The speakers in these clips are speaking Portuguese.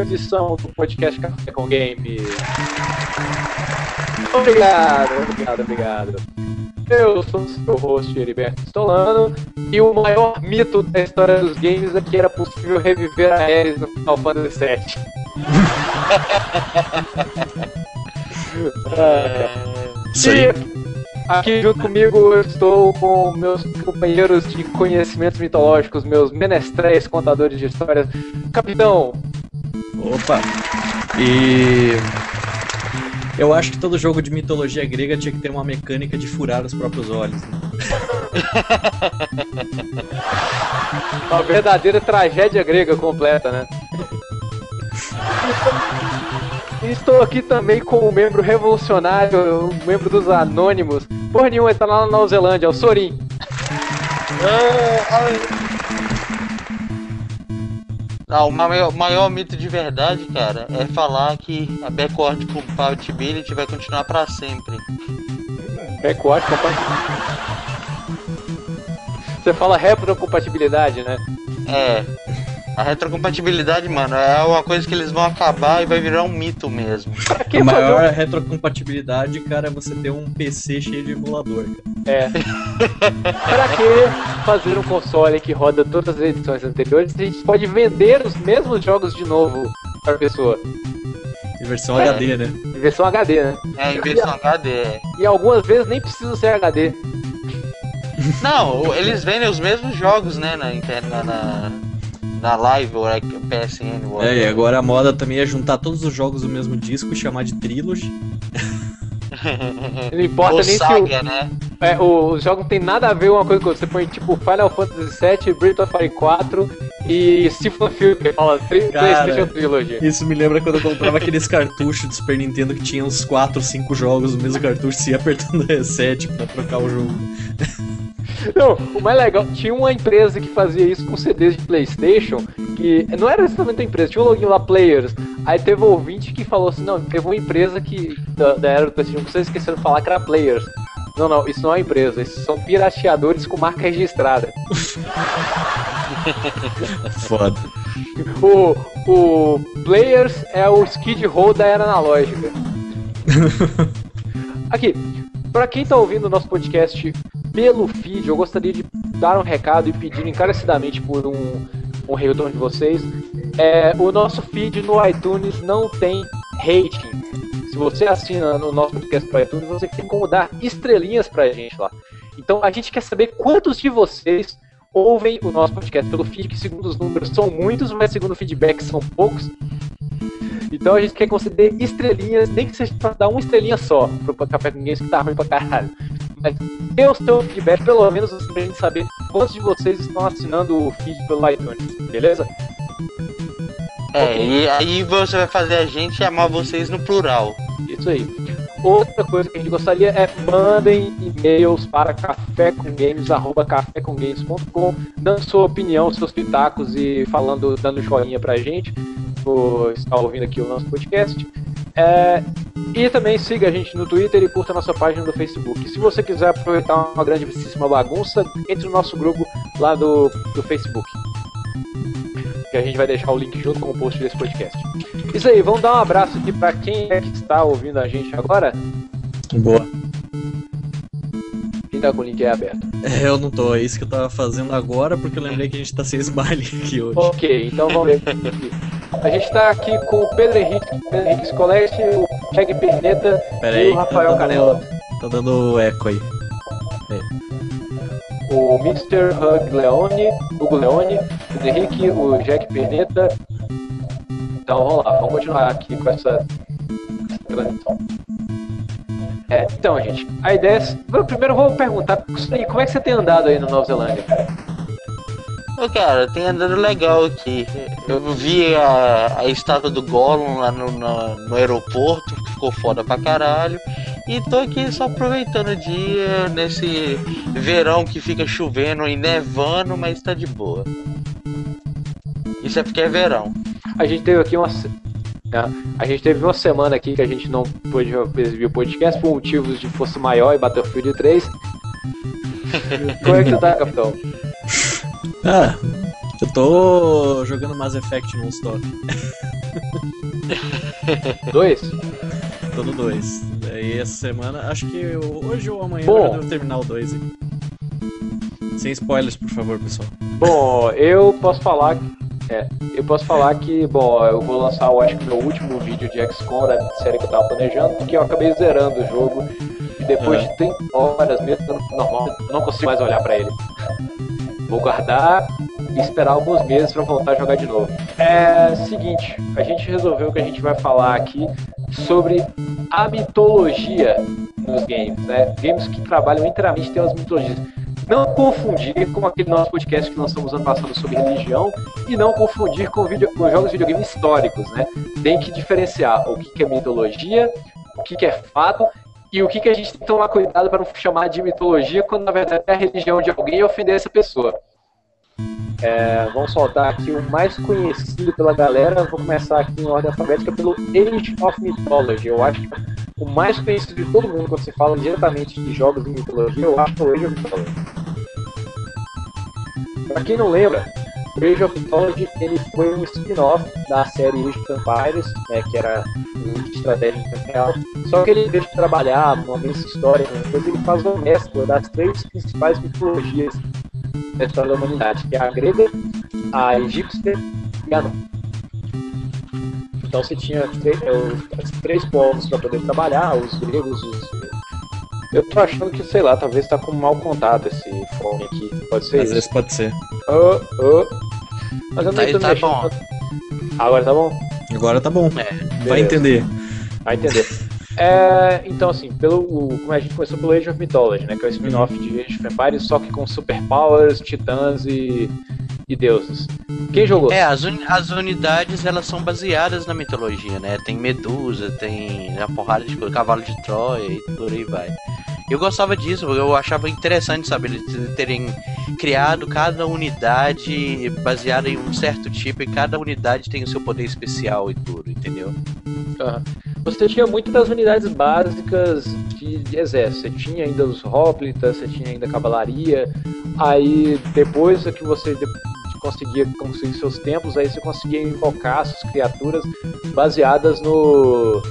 edição do podcast Café com Game. Obrigado, obrigado, obrigado. Eu sou o seu host, Heriberto Stolano, e o maior mito da história dos games é que era possível reviver a Ares no Final Fantasy VII. Aí. E aqui junto comigo eu estou com meus companheiros de conhecimentos mitológicos, meus menestréis contadores de histórias. Capitão, Opa! E. Eu acho que todo jogo de mitologia grega tinha que ter uma mecânica de furar os próprios olhos. né? uma verdadeira tragédia grega completa, né? Estou aqui também com um membro revolucionário, um membro dos Anônimos. Porra nenhuma, ele tá lá na Nova Zelândia, é o Sorin. Não, o maior, maior mito de verdade, cara, é falar que a backward compatibility vai continuar pra sempre. Backward compatibilidade. Você fala retrocompatibilidade, né? É. A retrocompatibilidade, mano, é uma coisa que eles vão acabar e vai virar um mito mesmo. Pra que A maior retrocompatibilidade, cara, é você ter um PC cheio de emulador, cara. É. pra que fazer um console que roda todas as edições anteriores se a gente pode vender os mesmos jogos de novo pra pessoa? Em versão É. HD, né? Em versão HD, né? É, em versão HD. é. E algumas vezes nem precisam ser HD. Não, eles vendem os mesmos jogos, né, na internet, na, na, live ou na PSN. É, e whatever. agora a moda também é juntar todos os jogos do mesmo disco e chamar de Trilogy. Não importa Ou nem se Saga, né? o, é, o, os jogos não tem nada a ver uma coisa com outra. Você põe tipo Final Fantasy VII, Breath of Fire 4 e Syphon Filter. Fala tri, Cara. PlayStation Trilogy. Isso me lembra quando eu comprava aqueles cartuchos do Super Nintendo que tinha uns 4, 5 jogos no mesmo cartucho e ia apertando reset pra trocar o jogo. Não, o mais legal, tinha uma empresa que fazia isso com CDs de Playstation, que não era exatamente a empresa, tinha um login lá, Players. Aí teve um ouvinte que falou assim, não, teve uma empresa que, da, da era do Playstation, vocês esqueceram de falar que era Players. Não, não, isso não é empresa, isso são pirateadores com marca registrada. Foda. O, o Players é o Skid Row da era analógica. Aqui, pra quem tá ouvindo o nosso podcast pelo feed, eu gostaria de dar um recado e pedir encarecidamente por um, um retorno de vocês. É, o nosso feed no iTunes não tem rating. Se você assina no nosso podcast pro iTunes, você tem como dar estrelinhas pra gente lá. Então a gente quer saber quantos de vocês ouvem o nosso podcast pelo feed, que segundo os números são muitos, mas segundo o feedback são poucos. Então a gente quer conceder estrelinhas, nem que seja pra dar uma estrelinha só pro Café com Games que tá ruim pra caralho. Mas dê o seu feedback, pelo menos pra gente saber quantos de vocês estão assinando o feed pelo iTunes, beleza? É, e aí você vai fazer a gente amar vocês no plural. Isso aí. Outra coisa que a gente gostaria é mandem e-mails para cafécomgames, cafécomgames.com, dando sua opinião, seus pitacos e falando, dando joinha pra gente, estar ouvindo aqui o nosso podcast. É, e também siga a gente no Twitter e curta a nossa página do Facebook. Se você quiser aproveitar uma grandíssima bagunça, entre no nosso grupo lá do, do Facebook. Que a gente vai deixar o link junto com o post desse podcast. Isso aí, vamos dar um abraço aqui pra quem é que está ouvindo a gente agora. Boa. Tá com o link aberto. É, eu não tô, é isso que eu tava fazendo agora porque eu lembrei que a gente tá sem smile aqui hoje. Ok, então vamos ver aqui. A gente tá aqui com o Pedro Henrique, Pedro Henrique Scoleste, o Cheg Perneta Pera e o tá Rafael dando- Canela. Tá dando eco aí. O Mr. Hug Leone, Hugo Leone, o Pedro Henrique, o Jack Perneta. Então vamos lá, vamos continuar aqui com essa transmissão. É, então, gente, a ideia é. Vamos- Primeiro eu vou perguntar, como é que você tem andado aí na Nova Zelândia, cara? Ô, cara, tem andando legal aqui. Eu vi a, a estátua do Gollum lá no, na- no aeroporto, que ficou foda pra caralho. E tô aqui só aproveitando o dia, nesse verão que fica chovendo e nevando, mas tá de boa. Isso é porque é verão. A gente teve aqui uma. Né, A gente teve uma semana aqui que a gente não pôde exibir o podcast por motivos de Força Maior e Battlefield 3. Como é que você tá, capitão? Ah, Eu tô jogando Mass Effect non-stop. Dois? Tô no 2. Daí essa semana, acho que hoje ou amanhã Bom. eu devo terminar o 2. Sem spoilers, por favor, pessoal. Bom, eu posso falar. É, eu posso falar que, bom, eu vou lançar, eu acho que meu último vídeo de XCOM da série que eu tava planejando, porque eu acabei zerando o jogo e depois Ah. de 30 horas, mesmo no normal, eu não consigo mais olhar pra ele. Vou guardar e esperar alguns meses pra voltar a jogar de novo. É seguinte, a gente resolveu que a gente vai falar aqui sobre a mitologia nos games, né? Games que trabalham inteiramente tem as mitologias. Não confundir com aquele nosso podcast que lançamos ano passado sobre religião e não confundir com, vídeo, com jogos de videogame históricos, né? Tem que diferenciar o que, é mitologia, o que, que é fato e o que, que a gente tem que tomar cuidado para não chamar de mitologia quando na verdade é a religião de alguém e ofender essa pessoa. É, vamos soltar aqui o mais conhecido pela galera. Vou começar aqui em ordem alfabética pelo Age of Mythology. Eu acho que o mais conhecido de todo mundo quando se fala diretamente de jogos de mitologia, eu acho que é o Age of Mythology. Pra quem não lembra, o Age of Mythology ele foi um spin-off da série Age of Empires, né, que era um estratégia em real. Só que ele deixa de trabalhar uma vez história, né, depois ele faz uma mescla das três principais mitologias da história da humanidade, que é a grega, a egípcia e a não. Então você tinha três, é, os- os três povos para poder trabalhar, os gregos, os. Eu tô achando que, sei lá, talvez tá com mau contato esse fone aqui. Pode ser Às isso. vezes pode ser. Ô, ô. Mas eu Tá- tô tá mexendo. bom. Agora tá bom? Agora tá bom. É. Vai entender. Vai entender. É, então, assim, pelo, o- como a gente começou pelo Age of Mythology, né? Que é o spin-off de Age of Empires, só que com superpowers, titãs e, e deuses. Quem jogou? É, as, uni- as unidades elas são baseadas na mitologia, né? Tem Medusa, tem a porrada de cavalo de Troia e por aí vai. Eu gostava disso, eu achava interessante, sabe, eles terem criado cada unidade baseada em um certo tipo e cada unidade tem o seu poder especial e tudo, entendeu? Aham. Você tinha muitas das unidades básicas de, de exército. Você tinha ainda os Hoplitas, você tinha ainda a cavalaria. Aí depois que você de- conseguia conseguir seus templos, aí você conseguia invocar suas criaturas baseadas no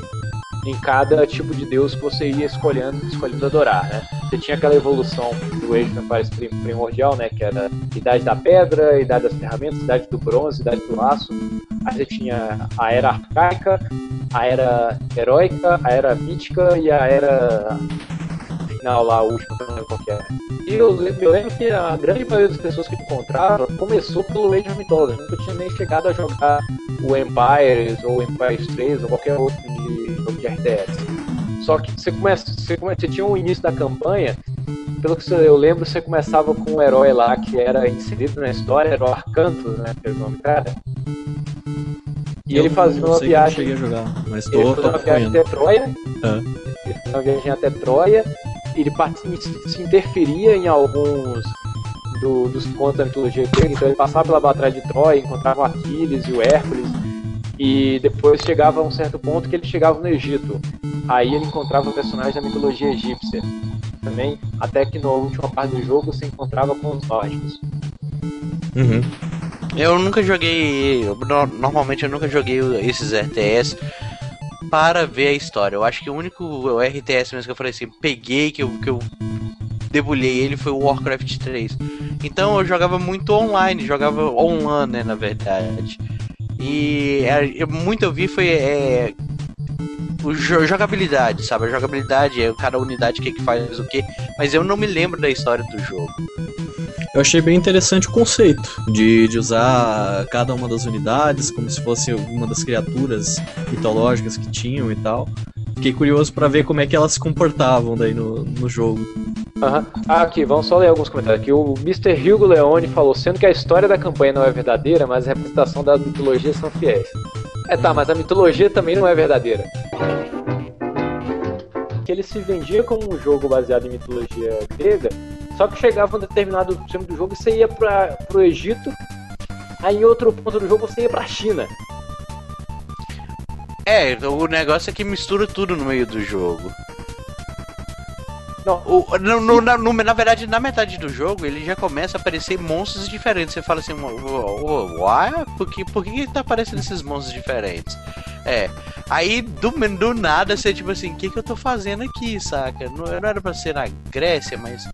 em cada tipo de deus que você ia escolhendo, escolhendo adorar, né? Você tinha aquela evolução do Age of Empires prim- primordial, né? Que era Idade da Pedra, Idade das Ferramentas, Idade do Bronze, Idade do Aço. Aí você tinha a Era Arcaica, a Era Heróica, a Era Mítica e a Era final lá, a última, que eu não lembro qual que era. E eu, eu lembro que a grande maioria das pessoas que encontrava começou pelo Age of Mythology. Nunca tinha nem chegado a jogar o Empires ou o Empires 3 ou qualquer outro de jogo de RTS. Só que você começa, você, come, você tinha o início da campanha, pelo que eu lembro, você começava com um herói lá que era inserido na história, era o Arcantus, né? Que era o nome cara. E ele fazia uma viagem. cheguei a jogar, mas tô, tô uma viagem até Troia. Ah. Ele fez uma viagem até Troia. Ele se se interferia em alguns do- dos contos da mitologia grega. Então ele passava pela batalha de Troia, encontrava o Aquiles e o Hércules. E depois chegava a um certo ponto que ele chegava no Egito. Aí ele encontrava personagens da mitologia egípcia. Também, até que na última parte do jogo você encontrava com os nórdicos. Uhum. Eu nunca joguei. Normalmente eu nunca joguei esses RTS para ver a história. Eu acho que o único RTS mesmo que eu falei assim, peguei, que eu, que eu debulhei ele foi o Warcraft 3. Então eu jogava muito online, jogava online, né, na verdade. E é, muito eu vi foi é, o jo- jogabilidade, sabe? A jogabilidade, é cada unidade que, que faz o que, mas eu não me lembro da história do jogo. Eu achei bem interessante o conceito de, de usar cada uma das unidades como se fosse uma das criaturas mitológicas que tinham e tal. Fiquei curioso pra ver como é que elas se comportavam daí no, no jogo. Aham. Ah, aqui, vamos só ler alguns comentários. Aqui o Mr. Hugo Leone falou, sendo que a história da campanha não é verdadeira, mas a representação das mitologias são fiéis. É tá, mas a mitologia também não é verdadeira. Que ele se vendia como um jogo baseado em mitologia grega, só que chegava um determinado tempo do jogo e você ia para pro Egito, aí em outro ponto do jogo você ia pra China. É, o negócio é que mistura tudo no meio do jogo. Não. O, no, no, na, no, na verdade, na metade do jogo, ele já começa a aparecer monstros diferentes. Você fala assim, uai, por que, por que tá aparecendo esses monstros diferentes? É. Aí, do, do nada, você tipo assim, o que, que eu tô fazendo aqui, saca? Não, não era pra ser na Grécia, mas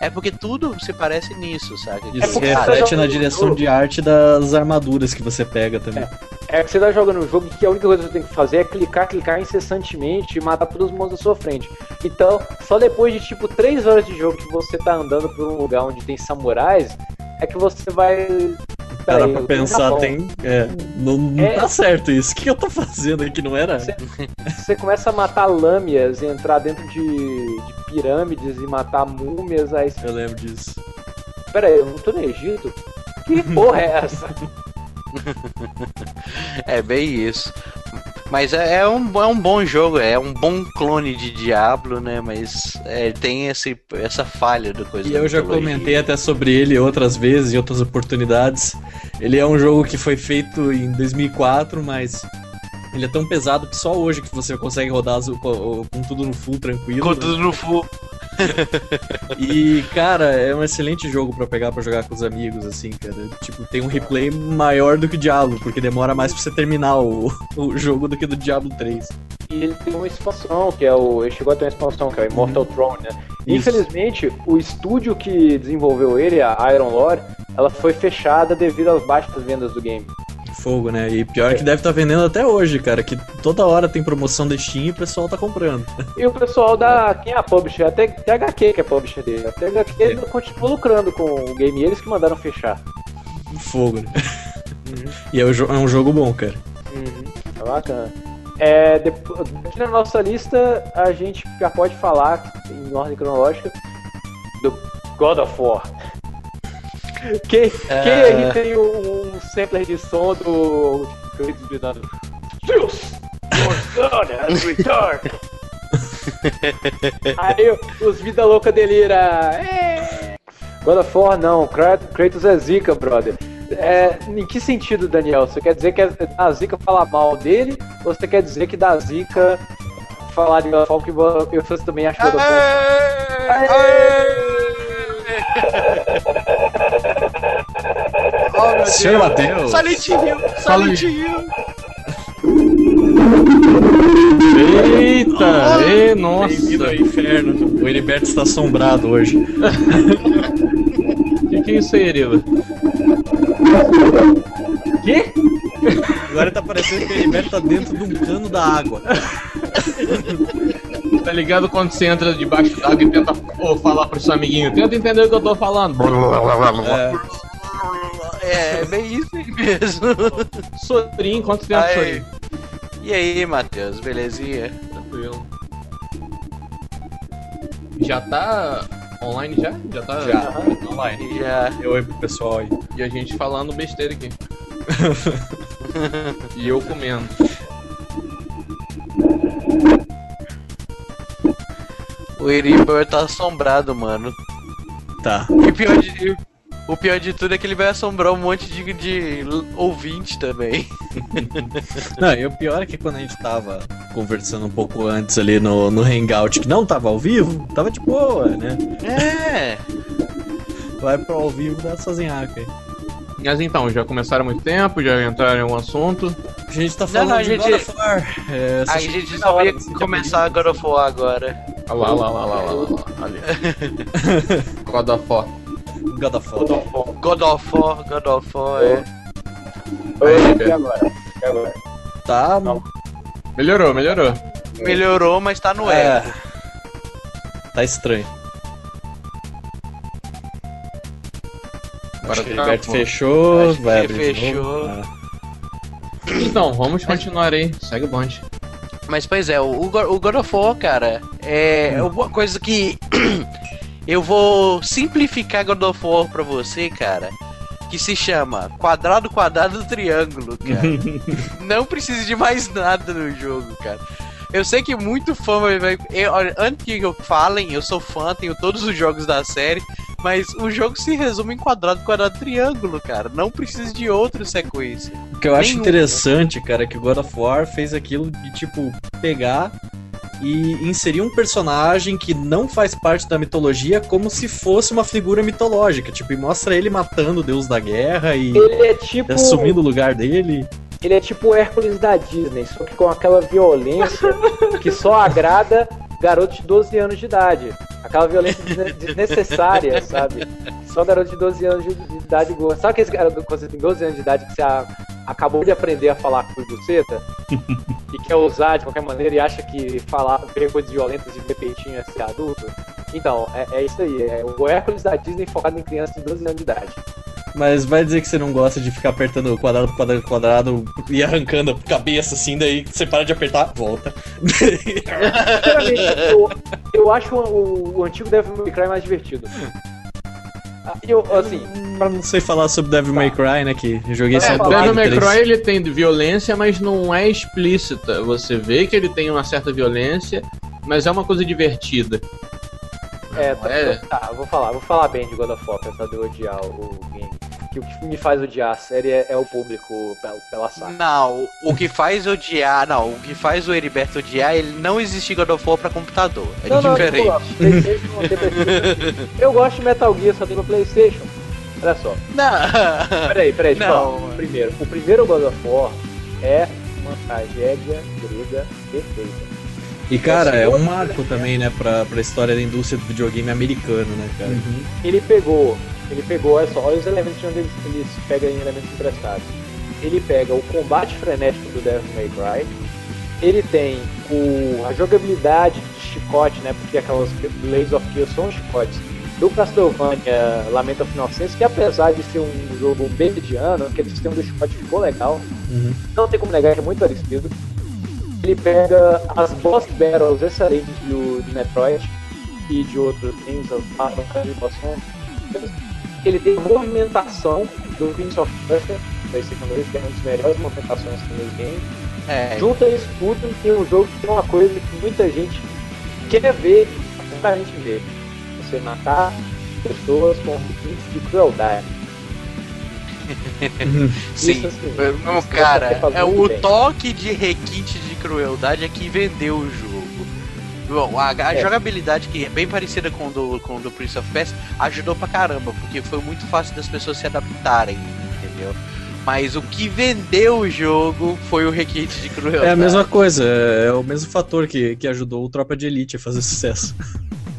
é porque tudo se parece nisso, sabe? Isso é reflete na direção de arte das armaduras que você pega também. É, é que você tá jogando um jogo que a única coisa que você tem que fazer é clicar, clicar incessantemente e matar todos os monstros à sua frente. Então, só depois de tipo 3 horas de jogo que você tá andando por um lugar onde tem samurais, é que você vai Para pra pensar, tem. É, não, não é... tá certo isso. O que eu tô fazendo aqui? Não era? Você, você começa a matar lâmias, entrar dentro de, de pirâmides e matar múmias. Aí... Eu lembro disso. Pera aí, eu não tô no Egito? Que porra é essa? é bem isso. Mas é, é, um, é um bom jogo, é um bom clone de Diablo, né? Mas é, tem esse, essa falha do coisa. E eu já comentei até sobre ele outras vezes, em outras oportunidades. Ele é um jogo que foi feito em 2004, mas ele é tão pesado que só hoje que você consegue rodar com, com tudo no full tranquilo. Com tudo no full. e, cara, é um excelente jogo para pegar para jogar com os amigos, assim, cara. Tipo, tem um replay maior do que o Diablo, porque demora mais pra você terminar o, o jogo do que do Diablo 3. E ele tem uma expansão, que é o. Ele chegou a ter uma expansão, que é o Immortal uhum. Throne, né? Isso. Infelizmente, o estúdio que desenvolveu ele, a Iron Lore, ela foi fechada devido às baixas vendas do game fogo, né? E pior é que deve estar tá vendendo até hoje, cara, que toda hora tem promoção da Steam e o pessoal tá comprando. E o pessoal da. Quem é a publisher? Até, até HQ que é a publisher dele. Até HQ é. continua lucrando com o game, eles que mandaram fechar. Fogo, né? Uhum. E é, é, um jogo bom, cara. Uhum. É bacana. É, depois, aqui na nossa lista, a gente já pode falar, em ordem cronológica, do God of War. Quem, é... quem aí tem um, um sampler de som do Kratos gritando Zeus, your son has returned. aí os vida louca delira. É... God of War não, Kratos é zica, brother. É, em que sentido, Daniel? Você quer dizer que é a zica falar mal dele? Ou você quer dizer que da zica falar de God of War que você também acha God of War? Oh, Senhor Matheus. Silent Hill. Silent Hill. Eita! Oh, e, nossa! Bem-vindo ao inferno. O Heriberto está assombrado hoje. O que, que é isso aí, Eriva? Que? Agora tá parecendo que o Heriberto tá dentro de um cano da água. Tá ligado quando você entra debaixo d'água e tenta oh, falar pro seu amiguinho? Tenta entender o que eu tô falando. É, é bem isso aí mesmo. Sorinho, quanto tempo aí. Sorinho? E aí, Matheus, belezinha? Tranquilo. Já tá online já? Já tá já. online? Já. Eu oi pro pessoal aí. E a gente falando besteira aqui. e eu comendo. O Eriber tá assombrado, mano. Tá. E pior de, o pior de tudo é que ele vai assombrar um monte de, de ouvinte também. Não, e o pior é que quando a gente tava conversando um pouco antes ali no, no Hangout, que não tava ao vivo, tava de boa, né? É! Vai pro ao vivo dá sozinhaca aí. Mas então, já começaram há muito tempo, já entraram em um assunto. A gente tá falando não, não, a gente... God of War. É, a gente só vai começar God of War agora. Olha lá, olha lá, olha lá, olha lá, Ali. God of War. God of War. God of War, God of War, é. Oi, e agora? E agora? Tá. Não. Melhorou, melhorou. Melhorou, mas tá no é. erro. Tá estranho. Agora o Gilberto fechou, Acho vai abrir fechou. Ah. Então, vamos continuar aí. Segue o bonde. Mas, pois é, o, o God of War, cara, é hum. uma coisa que eu vou simplificar God of War pra você, cara. Que se chama quadrado, quadrado, triângulo, cara. Não precisa de mais nada no jogo, cara. Eu sei que muito fã vai. Eu, antes que eu falem, eu sou fã, tenho todos os jogos da série. Mas o jogo se resume em quadrado, quadrado, triângulo, cara. Não precisa de outra sequência. O que eu acho interessante, cara, é que o God of War fez aquilo de, tipo, pegar e inserir um personagem que não faz parte da mitologia como se fosse uma figura mitológica. Tipo, e mostra ele matando o deus da guerra e Ele é tipo. assumindo o lugar dele. Ele é tipo o Hércules da Disney, só que com aquela violência que só agrada garotos de 12 anos de idade. Aquela violência desne- desnecessária, sabe? Só garoto de 12 anos de de idade gosta. Sabe aquele garoto quando você tem 12 anos de idade que você acabou de aprender a falar com buceta e quer usar de qualquer maneira e acha que falar, ver coisas violentas e ver peitinho é ser adulto? Então, é, é isso aí. É o Hércules da Disney focado em crianças de 12 anos de idade. Mas vai dizer que você não gosta de ficar apertando quadrado, quadrado, quadrado e arrancando a cabeça assim, daí você para de apertar, volta. Sinceramente, eu, eu acho o, o antigo Devil May Cry mais divertido. Ah, Eu, assim, Pra não sei falar sobre Devil May Cry, né? Que eu joguei só É, Devil. May. Cry ele tem violência, mas não é explícita. Você vê que ele tem uma certa violência, mas é uma coisa divertida. É, Não tá, é? tá, vou falar, vou falar bem de God of War, apesar de eu odiar o game. Que o que me faz odiar a série é, é o público pela, pela saga. Não, o que faz odiar, não, o que faz o Heriberto odiar, ele não existe God of War pra computador. É Não, diferente. não, PlayStation. Eu gosto de Metal Gear, só tem pra PlayStation. Olha só. Não. Peraí, peraí, Não. Primeiro, o primeiro God of War é uma tragédia grega perfeita. E cara, é um marco também, né, pra, pra história da indústria do videogame americano, né, cara? Ele pegou, ele pegou, olha só, olha os elementos de onde eles, eles pegam em elementos emprestados. Ele pega o combate frenético do Devil May Cry, ele tem o, a jogabilidade de chicote, né, porque aquelas Blades of Kill são chicotes, do Castlevania Lamento of Innocence, que apesar de ser um jogo bem mediano, aquele sistema do chicote ficou legal, Uhum. não tem como negar que é muito parecido. Ele pega as boss battles excelentes do, do Metroid e de outros games, as batalhas de boss. Ele tem movimentação do Prince of Persia, PlayStation 2, que é uma das melhores movimentações que tem no game. É, Junta isso tudo e tem um jogo que tem uma coisa que muita gente quer ver, muita gente ver. Você matar pessoas com requintes de crueldade. sim. Isso, Não, cara, é o bem. toque de requinte de crueldade é que vendeu o jogo. Bom, a, a É. jogabilidade, que é bem parecida com o do, com do Prince of Persia, ajudou pra caramba, porque foi muito fácil das pessoas se adaptarem, entendeu? Mas o que vendeu o jogo foi o requinte de crueldade. É a mesma coisa, é o mesmo fator que, que ajudou o Tropa de Elite a fazer sucesso.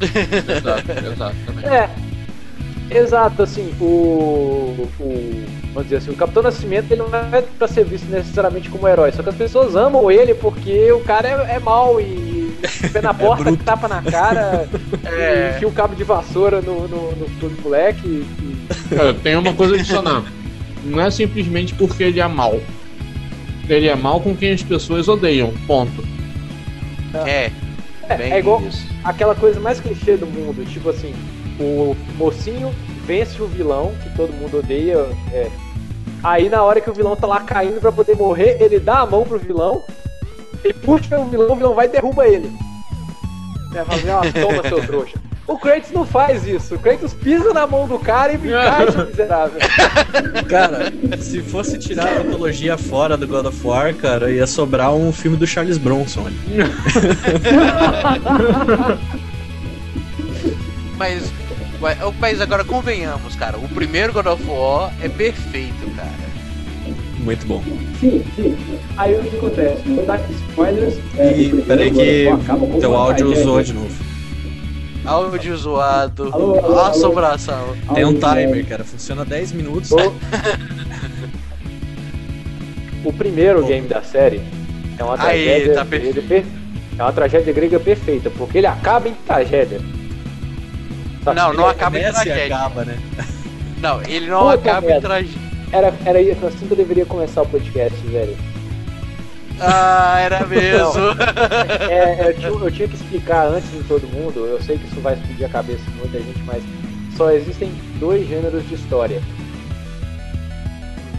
Exato, exato. Também. É, exato, assim, o, o. Vamos dizer assim, o Capitão Nascimento ele não é pra ser visto necessariamente como herói, só que as pessoas amam ele porque o cara é, é mau e pé na porta, bruto. tapa na cara, É. e enfia o cabo de vassoura no, no, no, no moleque. E, Cara, tem uma coisa adicionar. Não é simplesmente porque ele é mal. Ele é mal com quem as pessoas odeiam. Ponto. É, é, é igual isso. aquela coisa mais clichê do mundo, tipo assim, o mocinho vence o vilão, que todo mundo odeia. é. Aí na hora que o vilão tá lá caindo pra poder morrer, ele dá a mão pro vilão, ele puxa o vilão, o vilão vai e derruba ele. É, assim, ó, toma seu trouxa. O Kratos não faz isso. O Kratos pisa na mão do cara e me encaixa, miserável. Cara, se fosse tirar a mitologia fora do God of War, cara, ia sobrar um filme do Charles Bronson. Mas, mas agora convenhamos, cara, o primeiro God of War é perfeito, cara. Muito bom. Sim, sim. Aí o que acontece? Vou dar aqui spoilers. E peraí que teu áudio zoou de novo. Áudio zoado, Alô, alô, alô. assombração. Tem um timer, cara, funciona 10 minutos. O, o primeiro game da série é uma Aí, tragédia tá grega per- é uma tragédia grega perfeita, porque ele acaba em tragédia. Não, não ele- acaba em Começa e tragédia. acaba, né? Não, ele não Puta acaba em tragédia. Era, era assim que eu deveria começar o podcast, velho. Ah, era mesmo. É, eu, tinha, eu tinha que explicar antes de todo mundo, eu sei que isso vai explodir a cabeça de muita gente, mas só existem dois gêneros de história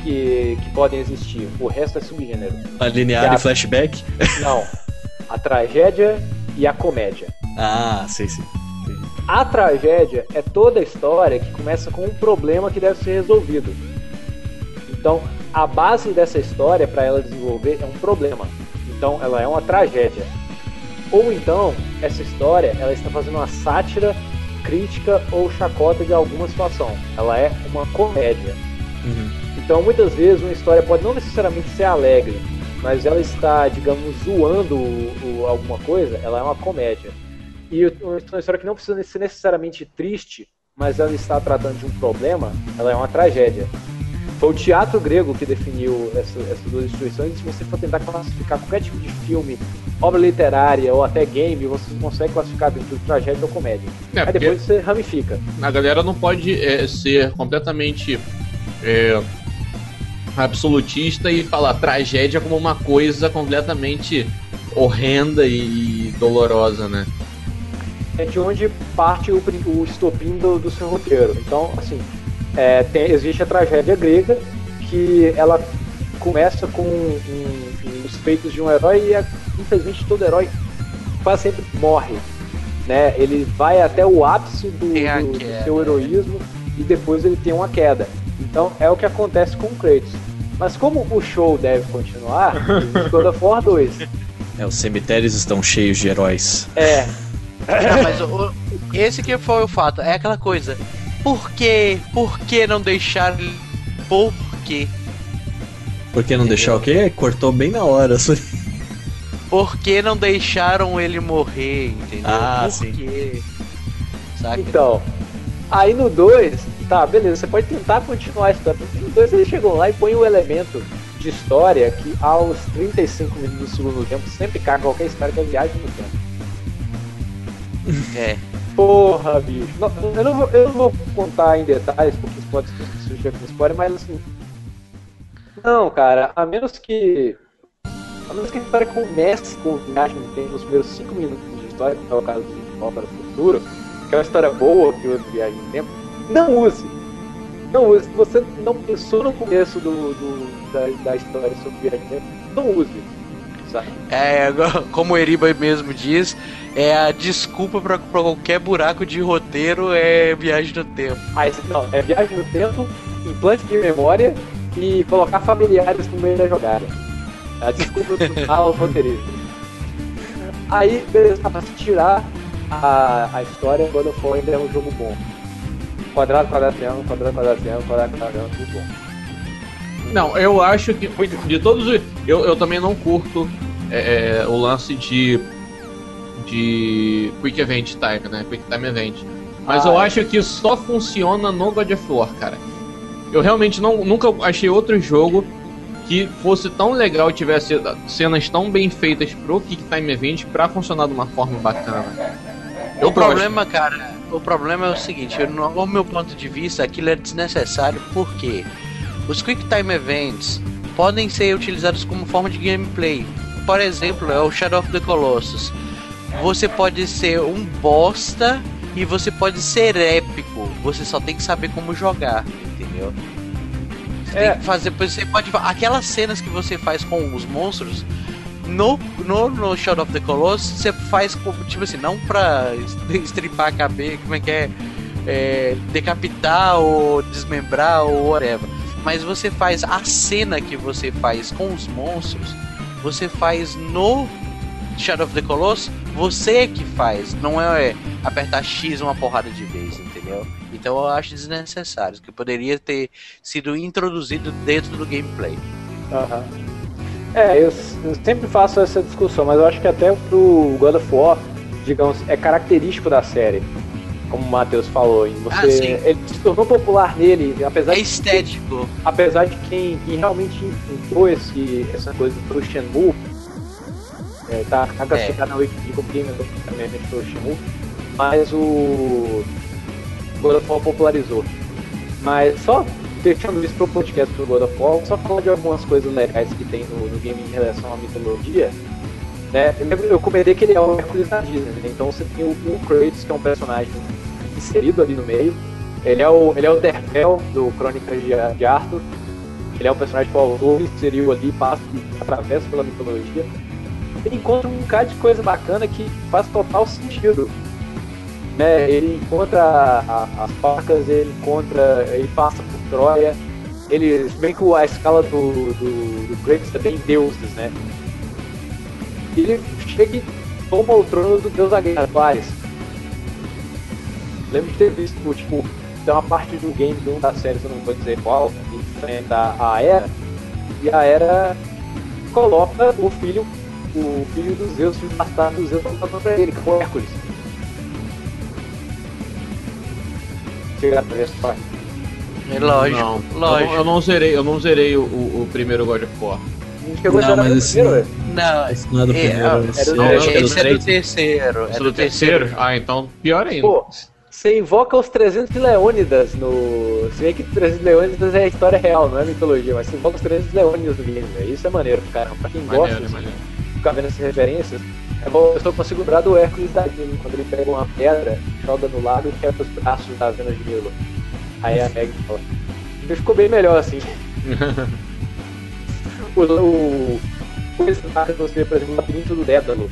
que, que podem existir. O resto é subgênero. A linear Já. e flashback. Não. A tragédia e a comédia. Ah, sei sim. A tragédia é toda a história que começa com um problema que deve ser resolvido. Então, a base dessa história para ela desenvolver é um problema. Então, ela é uma tragédia. Ou então, essa história, ela está fazendo uma sátira, crítica ou chacota de alguma situação. Ela é uma comédia. Uhum. Então, muitas vezes, uma história pode não necessariamente ser alegre, mas ela está, digamos, zoando o, o- alguma coisa, ela é uma comédia. E o- uma história que não precisa ser necessariamente triste, mas ela está tratando de um problema, ela é uma tragédia. Foi o teatro grego que definiu essa- essas duas instituições, e se você for tentar classificar qualquer tipo de filme, obra literária ou até game, você consegue classificar dentro de tragédia ou comédia. É, Aí depois você ramifica. a galera não pode é, ser completamente é, absolutista e falar tragédia como uma coisa completamente horrenda e dolorosa, né? É de onde parte o, o estopim do, do seu roteiro. Então, assim, é, tem- existe a tragédia grega, que ela começa com um- um- os feitos de um herói e, é, infelizmente, todo herói quase sempre morre. Né? Ele vai até o ápice do, do- do seu heroísmo e depois ele tem uma queda. Então, é o que acontece com o Kratos. Mas como o show deve continuar, God of War 2. É, os cemitérios estão cheios de heróis. É, Não, mas o- esse que foi o fato. É aquela coisa. Por quê? Por que não deixar ele. Por quê? Por que não deixar o quê? Cortou bem na hora. Por que não deixaram ele morrer? Entendeu? Ah, Por sim. quê? Saca? Então, aí no 2, tá, beleza, você pode tentar continuar a história. porque No 2 ele chegou lá e põe o elemento de história que aos 35 minutos do segundo tempo sempre cai qualquer história que é viagem no tempo. É. Porra, bicho. Não, eu, não vou, eu não vou contar em detalhes, porque isso pode surgir com spoiler, mas assim. Não, cara, a menos que. A menos que a história comece com viagem no tempo nos primeiros 5 minutos de história, como é o caso de Volta para o Futuro, que é uma história boa que usa viagem no tempo, não use. Não use. Se você não pensou no começo do, do- da, da história sobre viagem no tempo, não use. É, como o Eriba mesmo diz, é a desculpa pra, pra qualquer buraco de roteiro é viagem no tempo. Aí, não, é viagem no tempo, implante de memória e colocar familiares no meio da jogada. A desculpa ao roteirista. Aí, beleza, pra se tirar a, a história, of War ainda é um jogo bom. Quadrado, quadrado, triângulo, quadrado, quadrado, triângulo, quadrado, quadrado, triângulo, tudo bom. Não, eu acho que de todos os. Eu, eu também não curto é, é, o lance de. de Quick Event Time, né? Quick Time Event. Mas Ah, eu é. acho que só funciona no God of War, cara. Eu realmente não, nunca achei outro jogo que fosse tão legal e tivesse cenas tão bem feitas pro Quick Time Event pra funcionar de uma forma bacana. Eu o problema, cara, o problema é o seguinte, eu, no meu ponto de vista, aquilo é desnecessário porque os Quick Time Events podem ser utilizados como forma de gameplay. Por exemplo, é o Shadow of the Colossus. Você pode ser um bosta e você pode ser épico. Você só tem que saber como jogar, entendeu? Você É. tem que fazer, você pode aquelas cenas que você faz com os monstros no, no, no Shadow of the Colossus, você faz como, tipo assim, não pra es- estripar a cabeça, como é que é, é, decapitar ou desmembrar ou whatever. Mas você faz a cena que você faz com os monstros, você faz no Shadow of the Colossus, você é que faz, não é apertar X uma porrada de vez, entendeu? Então eu acho desnecessário, que poderia ter sido introduzido dentro do gameplay. Aham. É, eu, eu sempre faço essa discussão, mas eu acho que até pro God of War, digamos, é característico da série. Como o Matheus falou, você, Ah, ele se tornou popular nele, apesar É de estético. apesar de quem, quem realmente implantou esse, essa coisa pro Shenmue, é, tá, tá classificado na Wikipedia como game também pro Shenmue, mas o God of War popularizou. Mas só deixando isso pro podcast do God of War, só falar de algumas coisas legais que tem no, no game em relação à mitologia. Né? Eu, eu comentei que ele é o Hércules da Disney, né? então você tem o, o Kratos, que é um personagem inserido ali no meio. Ele é o, ele é o Derfel do Crônicas de, de Arthur. Ele é um personagem que o autor inseriu ali, passa e atravessa pela mitologia. Ele encontra um bocado de coisa bacana que faz total sentido. Né? Ele encontra a- a- as facas, ele encontra. ele passa por Troia. Ele. Se bem que a escala do, do, do Kratos é bem deuses, né? Ele chega e toma o trono do deus guerra, Ares. Lembro de ter visto, tipo, tem uma parte do game de um da série, se eu não vou dizer qual, que enfrenta a Era, e a Era coloca o filho, o filho dos Zeus, o filho bastardo dos Zeus, pra ele, que é o Hércules. Chegaram pra ver essa parte. É lógico, Não, eu lógico. não, eu não zerei, eu não zerei o, o, o primeiro God of War. A Não, a mas esse- primeiro. Não, Esse não é do É, primeiro. é do é- esse é do terceiro. É do terceiro. Ah, então pior ainda. Pô, você invoca os 300 Leônidas no. Se bem que 300 Leônidas é a história real, não é mitologia, mas você invoca os 300 Leônidas no game, velho. Isso é maneiro, cara. Pra quem gosta maneiro, de maneiro. ficar vendo essas referências, é bom, eu só consigo lembrar do Hércules da Disney, quando ele pega uma pedra, joga no lago e quebra os braços da Vênus de Milo. Aí a Meg fala. Ele ficou bem melhor assim. o, o, o que você vê, por exemplo, o labirinto do Dédalo,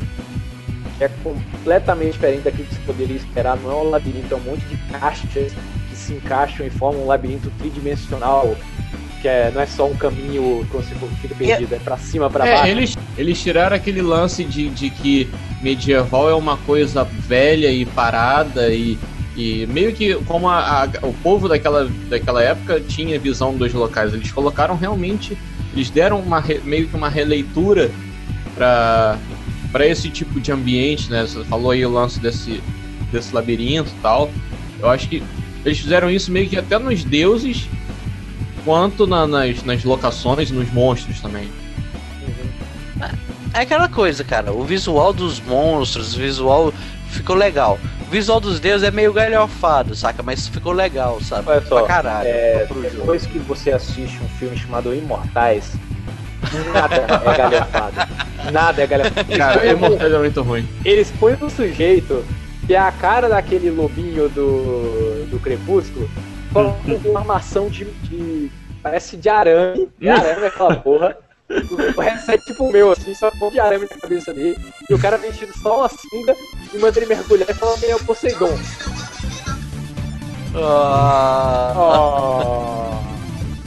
é completamente diferente daquilo que você poderia esperar. Não é um labirinto, é um monte de caixas que se encaixam e formam um labirinto tridimensional. Que é, não é só um caminho que você fica perdido, é pra cima, pra baixo. É, eles, eles tiraram aquele lance de, de que medieval é uma coisa velha e parada e, e meio que como a- a- o povo daquela, daquela época tinha visão dos locais. Eles colocaram realmente, eles deram uma, re- meio que uma releitura para para esse tipo de ambiente, né? Você falou aí o lance desse, desse labirinto e tal. Eu acho que eles fizeram isso meio que até nos deuses, quanto na- nas, nas locações, nos monstros também. É aquela coisa, cara. O visual dos monstros, o visual ficou legal. O visual dos deuses é meio galhofado, saca? Mas ficou legal, sabe? Olha só, pra caralho. é, pro jogo. Depois que você assiste um filme chamado Imortais, nada é galhofado. Nada é galhofado. Cara, é muito ruim. Eles põem um sujeito que é a cara daquele lobinho do, do Crepúsculo, colocam uma armação de, de- parece de arame, de arame aquela porra. O resto é tipo o meu, assim, só um de arame na cabeça dele. E o cara vestido só uma sunga e manda ele mergulhar e fala que ele é o Poseidon. Ah,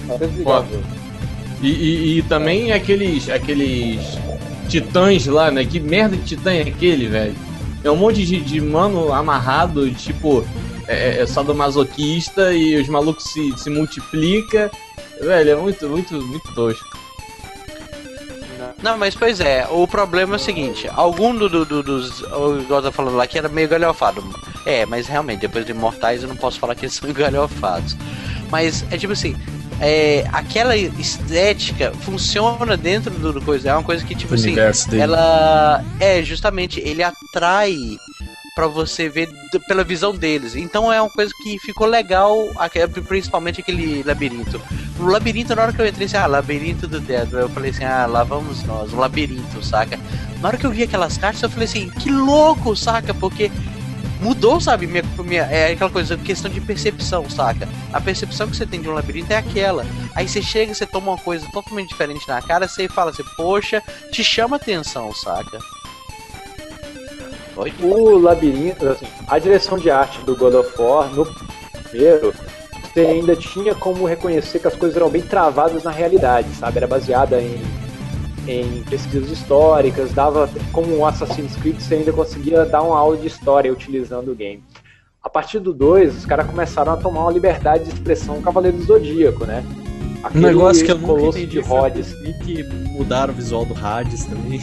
Oh. Desligado. E, e- e também aqueles, aqueles titãs lá, né? Que merda de titã é aquele, velho? É um monte de, de mano amarrado, tipo, é, é sadomasoquista e os malucos se, se multiplica. Velho, é muito, muito, muito tosco. Não, mas pois é, o problema é o seguinte, algum do, do, do- dos. Igual tá falando lá que era meio galhofado. É, mas realmente, depois de Imortais eu não posso falar que eles são galhofados. Mas é tipo assim, é, aquela estética funciona dentro do, coisa. É uma coisa que, tipo O assim, ela. É, justamente, ele atrai pra você ver pela visão deles. Então é uma coisa que ficou legal, principalmente aquele labirinto. O labirinto, na hora que eu entrei, assim, ah, labirinto do Dedo, eu falei assim, ah, lá vamos nós, um labirinto, saca? Na hora que eu vi aquelas caixas, eu falei assim, que louco, saca? Porque mudou, sabe? Minha, minha, é aquela coisa, questão de percepção, saca? A percepção que você tem de um labirinto é aquela. Aí você chega, você toma uma coisa totalmente diferente na cara, você fala assim, poxa, te chama atenção, saca? Oi? O labirinto, assim, a direção de arte do God of War no primeiro, você ainda tinha como reconhecer que as coisas eram bem travadas na realidade, sabe? Era baseada em, em pesquisas históricas, dava como um Assassin's Creed, você ainda conseguia dar uma aula de história utilizando o game. A partir do 2, os caras começaram a tomar uma liberdade de expressão Cavaleiro do Zodíaco, né? Um Aquele negócio que eu nunca entendi de Rhodes. por que mudaram o visual do Hades também.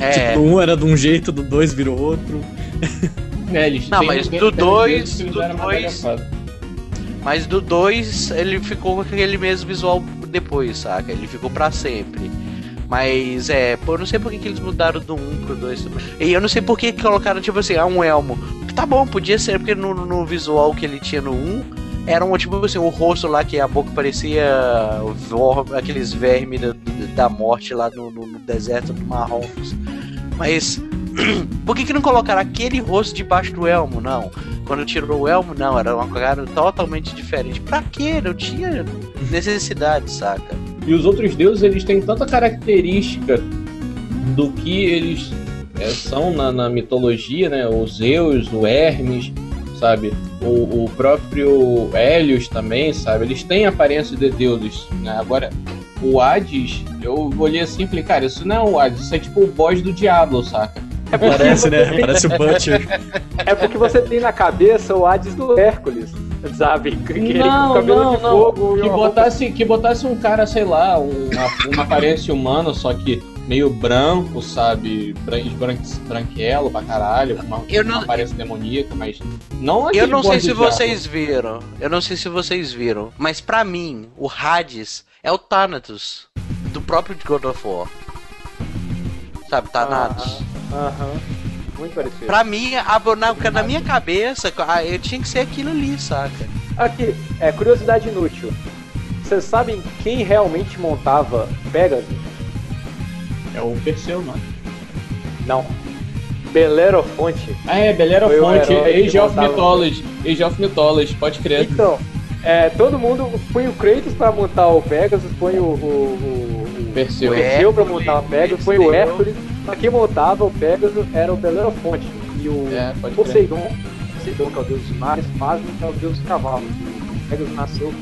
É, Tipo, um era de um jeito, do dois virou outro. É, eles Não, mas do tem dois- vezes que eles do eram mais dois- mas do 2 ele ficou com aquele mesmo visual depois, saca? Ele ficou pra sempre. Mas é, pô, eu não sei por que, que eles mudaram do 1 um pro 2 E eu não sei por que colocaram, tipo assim, ah, um elmo. Tá bom, podia ser, porque no, no visual que ele tinha no 1, um, era um, tipo assim, o rosto lá que a boca parecia aqueles vermes da, da morte lá no, no- no deserto do Marrocos. Mas por que, que não colocaram aquele rosto debaixo do elmo? Não. Quando tirou o elmo, não, era uma cara totalmente diferente. Pra quê? Não tinha necessidade, saca? E os outros deuses, eles têm tanta característica do que eles é, são na, na mitologia, né? O Zeus, o Hermes, sabe? O, o próprio Hélios também, sabe? Eles têm aparência de deuses, né? Agora, o Hades, eu olhei assim e falei, cara, isso não é o Hades, isso é tipo o boss do Diablo, saca? Parece, né? Parece o Butcher. É porque você tem na cabeça o Hades do Hércules, sabe? Com Não, cabelo não, de não. fogo e Que roupa- botasse, que botasse um cara, sei lá, um- uma, uma aparência humana, só que meio branco, sabe? Bran- Bran branquelo pra caralho, com uma, Eu não- uma aparência demoníaca, mas não Eu aquele não sei se vocês viram. Eu não sei se vocês viram. Mas pra mim, o Hades é o Thanatos. Do próprio God of War. Sabe, Thanatos. Aham. Muito parecido. Pra mim, a- na, na minha cabeça, ah, eu tinha que ser aquilo ali, saca? Aqui, é curiosidade inútil. Vocês sabem quem realmente montava Pegasus? É o Perseu, não. Não. Belerofonte. Ah, é, Belerofonte, Age of Mythology. Age of Mythology, pode crer. Então, é, todo mundo põe o Kratos pra montar o Pegasus, põe o, o, o Perseu. o É. Perseu pra montar o Pegasus, põe o. Hércules. Mas quem montava o Pegasus era o Belerofonte. E o É. Poseidon, Poseidon que é o deus dos mares, Masmo que é o deus dos cavalos. O Pegasus nasceu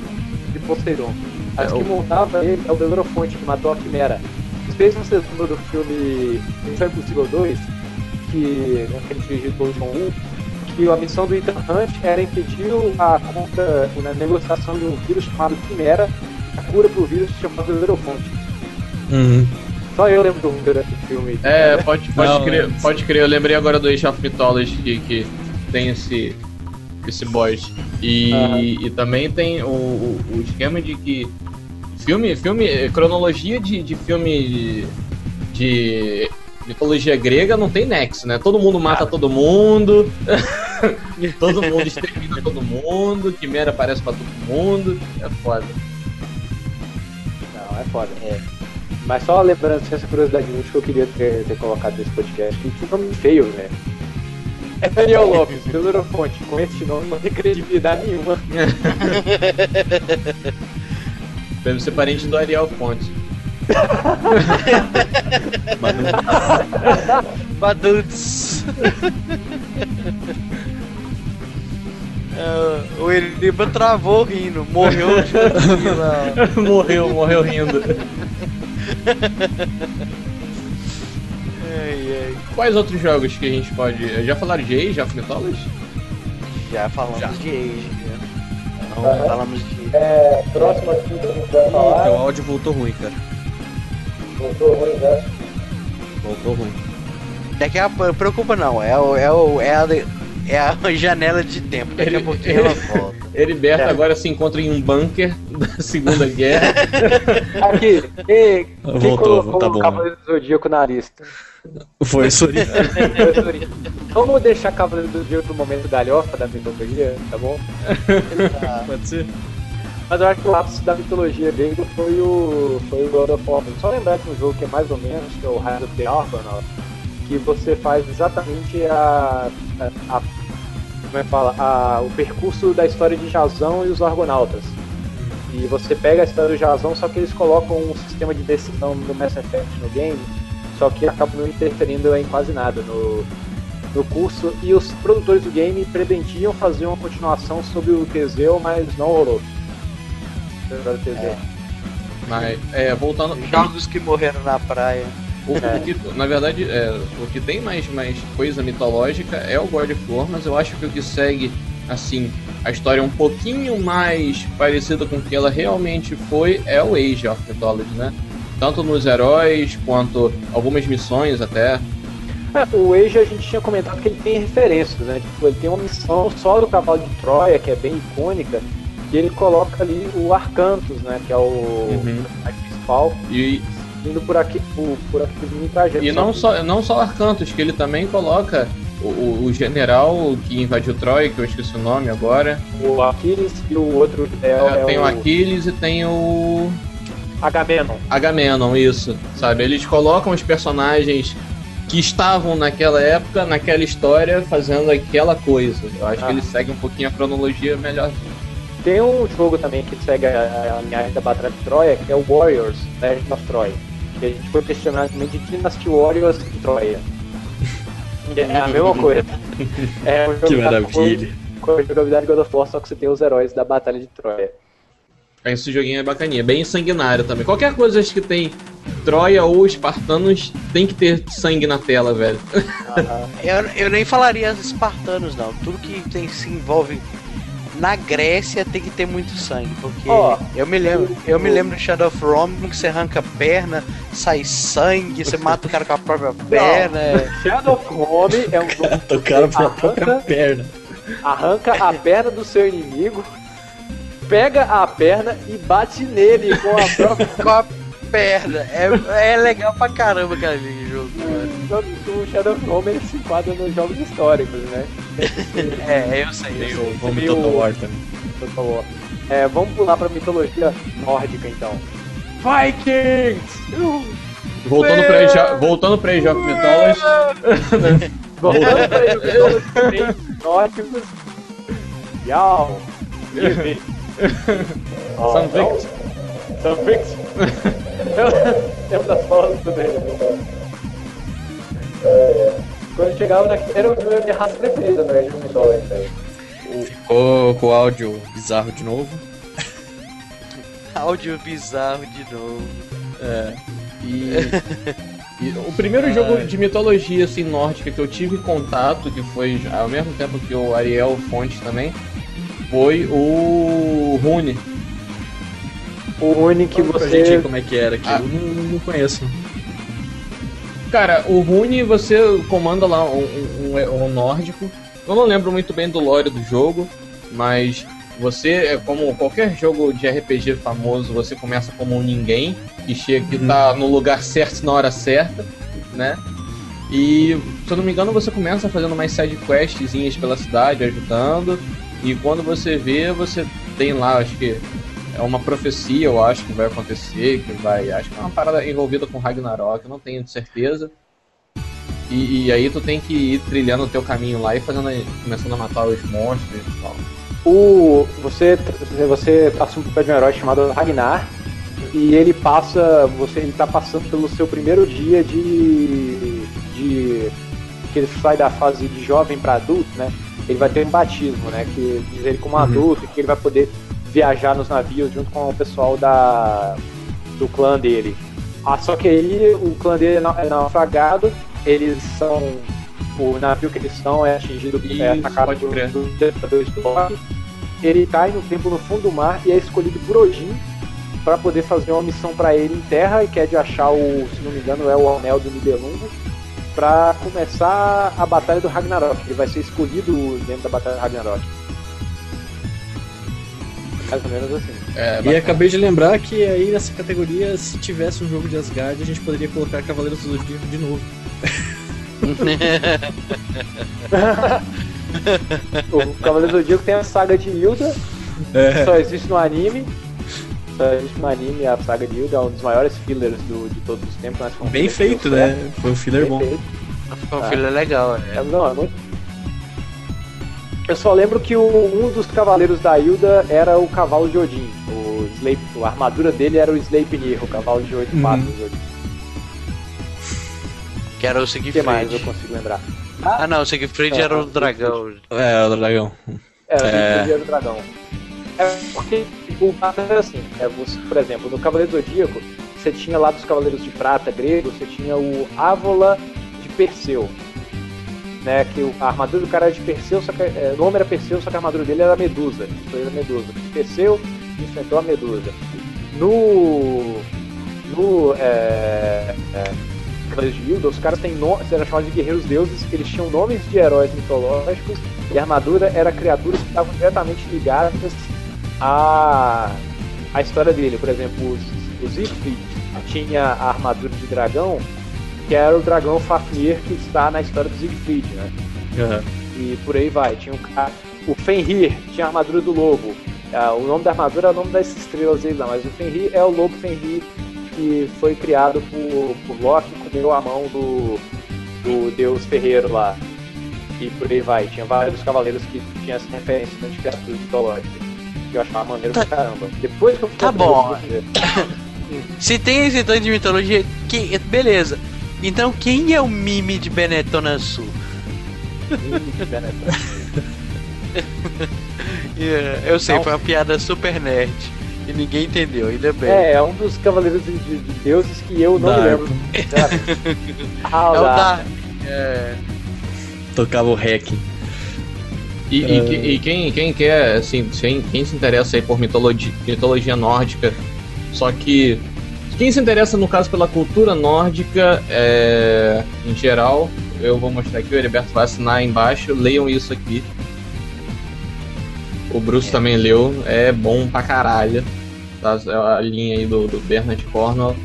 de Poseidon. Mas É, quem o- montava ele é o Belerofonte, que matou a Quimera. Não sei se vocês lembram do filme Missão Impossível 2, que né, aquele dirigido pelo John Woo, que a missão do Ethan Hunt era impedir a compra, a negociação de um vírus chamado Quimera, a cura pro vírus chamado Belerofonte. Uhum. Só eu lembro do o filme. É, pode, pode Não, crer, é- pode crer. Eu lembrei agora do Age of Mythology que, que tem esse, esse boss. E, e também tem o, o, o esquema de que filme, filme cronologia de, de filme de mitologia grega não tem nexo, né? Todo mundo mata todo mundo, todo mundo extermina todo mundo, Quimera aparece pra todo mundo, é foda. Não, é foda. Mas só lembrando essa curiosidade inútil que eu queria ter, ter colocado nesse podcast, que nome feio, velho. É Daniel Lopes, Belerofonte. Com esse nome não tem credibilidade nenhuma. Deve ser parente do Ariel Fonte. Baduts. É, o Eliba travou rindo, morreu morreu, morreu rindo. Ai, ai. Quais outros jogos que a gente pode. Já falaram de Age of Mythology? Já falamos Já. de Age. Não Aham. falamos de. É, próximo aqui que a gente vai falar. Teu áudio voltou ruim, cara. Voltou ruim, né? Voltou ruim. Daqui a pouco, preocupa não, é, o, é, o, é, a, é a janela de tempo. Daqui a Ele- pouquinho ela volta. Heriberto É. agora se encontra em um bunker da Segunda Guerra. Aqui, quem, quem Voltou, colocou tá o bom. Cavaleiro do Zodíaco na lista? Foi isso aí. Vamos deixar Cavaleiro do Zodíaco pro momento galhofa da mitologia, tá bom? Pode ser. Mas eu acho que o ápice da mitologia grega foi o, foi o God of War. Só lembrar que um jogo que é mais ou menos, que é o Rise of the Argonaut, que você faz exatamente a, a, a- como é que fala, a, o percurso da história de Jazão e os Argonautas. E você pega a história do Jazão, só que eles colocam um sistema de decisão do Mass Effect no game, só que acaba não interferindo em quase nada no, no curso. E os produtores do game pretendiam fazer uma continuação sobre o Teseu, mas não rolou. Teseu? Mas, é, voltando. Jogos que morreram na praia. O, É. que, na verdade, é, o que tem mais, mais coisa mitológica é o God of War, mas eu acho que o que segue, assim, a história um pouquinho mais parecida com o que ela realmente foi é o Age of Mythology, né? Tanto nos heróis quanto algumas missões até. É, o Age a gente tinha comentado que ele tem referências, né? Tipo, ele tem uma missão só do cavalo de Troia, que é bem icônica, e ele coloca ali o Arcantus, né? Que é o Uhum. principal, E, indo por aqui, por, por aquele mini trajeto. e não só, não só Arcantos, que ele também coloca o, o- general que invadiu Troia, que eu esqueci o nome agora. O Aquiles e o outro é, É, é tem o o Aquiles e tem o. Agamenon. Agamenon, isso, sabe? Eles colocam os personagens que estavam naquela época, naquela história, fazendo aquela coisa. Eu acho Ah. que eles seguem um pouquinho a cronologia melhor. Tem um jogo também que segue a, a linhagem da Batalha de Troia, que é o Warriors, Legend of Troy. Que a gente foi questionar também de Dynasty Warriors de Troia. É a mesma coisa. É um jogo Que da- maravilha. Com a jogabilidade de God of War, só que você tem os heróis da Batalha de Troia. Esse joguinho é bacaninha, bem sanguinário também. Qualquer coisa acho que tem Troia ou espartanos tem que ter sangue na tela, velho. Eu, eu nem falaria espartanos, não. Tudo que tem, se envolve na Grécia tem que ter muito sangue. Porque Ó, eu me lembro, eu me lembro de Shadow of Rome que você arranca a perna, sai sangue, você mata o cara com a própria perna. Shadow of Home é um jogo que Tocaram você pra própria arranca, perna. arranca a perna do seu inimigo, pega a perna e bate nele com a própria. com a perna. É, é legal pra caramba, cara, aquele jogo, mano. o Shadow of Home ele se enquadra nos jogos históricos, né? É, eu sei. Eu Tem sei. o Home viu- Total War também. Por favor. É, vamos pular pra mitologia nórdica então. Vikings! Voltando pra, Age- voltando pra Age of Mythology. Voltando pra ele, nórdicos. Yau! Sanvix. Sanvix! É uma das falas dele. Quando chegava na. Era a minha raça preferida no Age of Mythology. Ficou com o áudio bizarro de novo. Áudio bizarro de novo. É. E, e o primeiro jogo de mitologia assim, nórdica que eu tive contato, que foi ao mesmo tempo que o Ariel Fonte também, foi o Rune. O único que Fala pra gente você. aí como é que era aqui. Ah. Eu não, não conheço. Cara, o Rune você comanda lá um, um, um- um nórdico. Eu não lembro muito bem do lore do jogo, mas você, é como qualquer jogo de RPG famoso, você começa como um ninguém que chega que tá no lugar certo na hora certa, né? E se eu não me engano, você começa fazendo umas side questzinhas pela cidade, ajudando. E quando você vê, você tem lá, acho que é uma profecia, eu acho que vai acontecer, que vai. Acho que é uma parada envolvida com Ragnarok, eu não tenho certeza. E, e aí tu tem que ir trilhando o teu caminho lá e fazendo, começando a matar os monstros e tal. O, você, você assume o papel de um herói chamado Ragnar e ele passa, você ele tá passando pelo seu primeiro dia de, de que ele sai da fase de jovem para adulto, né? Ele vai ter um batismo, né? Que diz ele como adulto, que ele vai poder viajar nos navios junto com o pessoal da do clã dele. Ah, só que aí o clã dele é é naufragado, eles são o navio que eles estão é atingido é Isso, atacado pode por predadores do Loki. Ele cai no tempo no fundo do mar e é escolhido por Odin para poder fazer uma missão para ele em terra, que é de achar o, se não me engano, é o anel do Nibelungo, para começar a batalha do Ragnarok. Ele vai ser escolhido dentro da batalha do Ragnarok. Mais ou menos assim. É, E acabei de lembrar que aí nessa categoria, se tivesse um jogo de Asgard, a gente poderia colocar Cavaleiros do Zodíaco de novo. O Cavaleiro do Zodíaco tem a saga de Hilda, É. só existe no anime. Só existe no anime a saga de Hilda, é um dos maiores fillers do, de todos os tempos. mas foi um Bem filler que feito, certo. né? Foi um filler Bem bom. feito. O filho é legal, É, é. não, é muito. Eu só lembro que o- um dos cavaleiros da Hilda era o cavalo de Odin. O Sleip, a armadura dele era o Sleipnir, o cavalo de oito Uhum. patas de Odin. Que era o O que mais eu Siegfried. consigo lembrar? Ah não, o Siegfried É, era o o dragão. É, o dragão. Era É. o Sleipnir do dragão. É porque o básico era assim, é, você, por exemplo, no Cavaleiro Zodíaco, você tinha lá dos Cavaleiros de Prata grego, você tinha o Ávola de Perseu. Né, que o- a armadura do cara era de Perseu, só que, é, o nome era Perseu, só que a armadura dele era Medusa. Aí era Medusa. Perseu enfrentou a Medusa. No. No. É, é, os caras têm nomes, chamados de guerreiros deuses, eles tinham nomes de heróis mitológicos e a armadura era criaturas que estavam diretamente ligadas à, à história dele. Por exemplo, o, o Siegfried tinha a armadura de dragão, que era o dragão Fafnir que está na história do Siegfried, né? Aham. E por aí vai. Tinha um cara. O Fenrir tinha a armadura do lobo. Ah, o nome da armadura é o nome das estrelas dele lá, mas o Fenrir é o lobo Fenrir que foi criado por, por Loki e comeu a mão do, do deus ferreiro lá. E por aí vai. Tinha vários cavaleiros que tinham essa referência de criaturas mitológicas. Que eu achava maneiro pra caramba. Depois que eu fui Tá bom. Se tem esse tanto de mitologia, que... beleza. Então quem é o Mime de Benetton Sul? Benetton. É, eu sei, Não. foi uma piada super nerd. E ninguém entendeu, ainda bem. É, é um dos cavaleiros de, de- de deuses que eu não me Dark. lembro. Sabe? Ah, É o Dark. da. É, Tocava o hack. E, e que- e quem, quem quer, assim, quem, quem se interessa aí por mitologia, mitologia nórdica, só que quem se interessa, no caso, pela cultura nórdica, é, em geral, eu vou mostrar aqui, o Heriberto vai assinar embaixo, leiam isso aqui. O Bruce também leu, é bom pra caralho. Tá? A linha aí do, do Bernard Cornwell.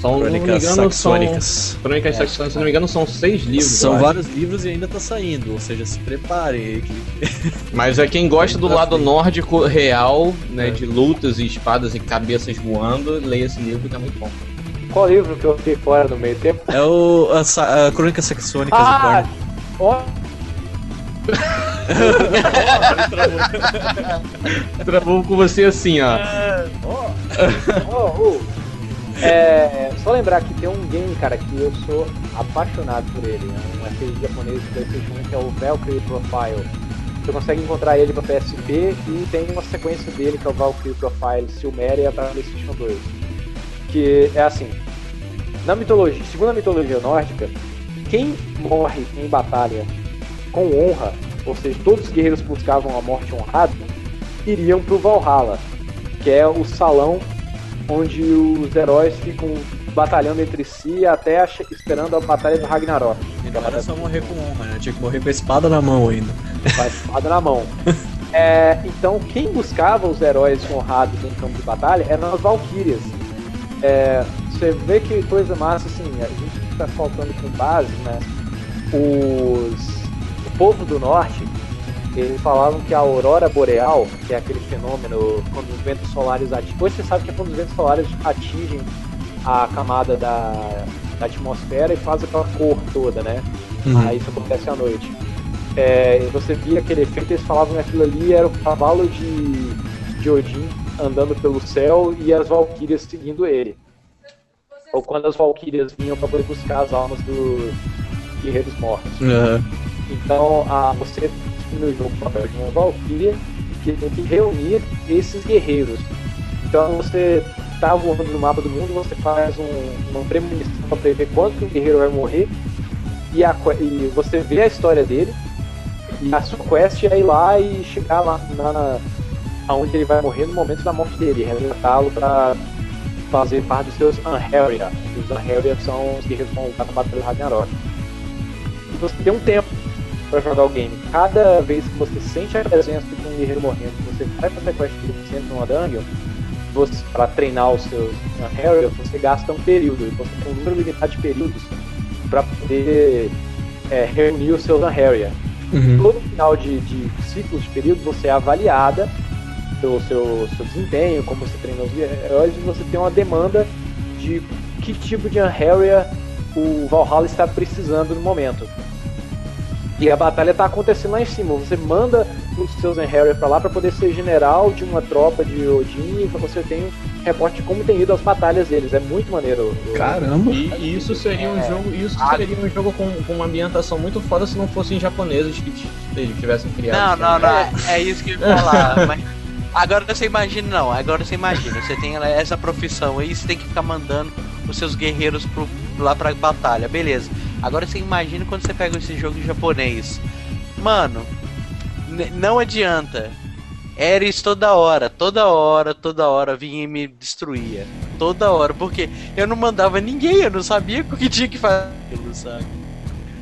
São, se não me Crônicas engano, são. saxônicas. Crônicas saxônicas, se não me engano, são seis livros. São vários livros e ainda tá saindo, ou seja, se preparem. que- Mas é quem gosta do Pra lado nórdico real, né, É. de lutas e espadas e cabeças voando, leia esse livro que é muito bom. Qual livro que eu fiquei fora no meio tempo? É o. A, a Crônicas Saxônicas Ah! do Cornwell. Ó, Travou com você assim, ó. ó, ó. É, só lembrar que tem um game, cara, que eu sou apaixonado por ele. É um RPG japonês do PlayStation 1 que é o Valkyrie Profile. Você consegue encontrar ele pra PSP e tem uma sequência dele que é o Valkyrie Profile Silmeria pra PlayStation 2. Que é assim: na mitologia, segundo a mitologia nórdica, quem morre em batalha com honra, ou seja, todos os guerreiros buscavam a morte honrada, iriam pro Valhalla, que é o salão onde os heróis ficam batalhando entre si até esperando a batalha do Ragnarok. E não era só morrer com honra, né? Tinha que morrer com a espada na mão ainda. com a espada na mão. É, então, quem buscava os heróis honrados em campo de batalha eram as Valkyrias. É, você vê que coisa massa, assim, a gente está faltando com base, né? Os, o povo do norte, eles falavam que a aurora boreal, que é aquele fenômeno quando os ventos solares atingem. Hoje você sabe que é quando os ventos solares atingem a camada da, da atmosfera e faz aquela cor toda, né? Aí isso acontece à noite. É, você via aquele efeito, eles falavam que aquilo ali era o cavalo de, de Odin andando pelo céu e as valquírias seguindo ele. Ou quando as valquírias vinham para poder buscar as almas dos guerreiros mortos. Aham. Então, a, você no jogo o papel de uma valquíria que tem que reunir esses guerreiros. Então, você tá voando no mapa do mundo, você faz um, uma premonição para prever quanto que o guerreiro vai morrer e, a e você vê a história dele e a sua quest é ir lá e chegar lá na, aonde ele vai morrer no momento da morte dele, resgatá-lo para fazer parte dos seus Anheria. Os Anheria são os guerreiros que vão lutar na Batalha Ragnarok. E você tem um tempo para jogar o game. Cada vez que você sente a presença de um guerreiro morrendo, você vai fazer quest que você entra numa dungeon, você, para treinar os seus Anheria, você gasta um período. e Você tem um número limitado de períodos para poder é, reunir os seus Anheria Uhum. todo final de, de ciclos de período você é avaliada pelo seu, seu desempenho, como você treinou os heróis, e você tem uma demanda de que tipo de Anharia o Valhalla está precisando no momento. E a batalha está acontecendo lá em cima. Você manda os seus Anharia para lá para poder ser general de uma tropa de Odin e você tem um reporte de como tem ido as batalhas deles. É muito maneiro. Caramba. E, e isso seria um É. jogo, isso seria um jogo com, com uma ambientação muito foda se não fossem japoneses que t- tivessem Não, criado. não, não. É isso que eu ia falar. mas agora você imagina, não. Agora você imagina. Você tem essa profissão aí, você tem que ficar mandando os seus guerreiros pro, lá pra batalha. Beleza. Agora você imagina quando você pega esse jogo em japonês. Mano, não adianta. Eres toda hora, toda hora, toda hora vinha e me destruía. Toda hora, porque eu não mandava ninguém, eu não sabia o que tinha que fazer, sabe?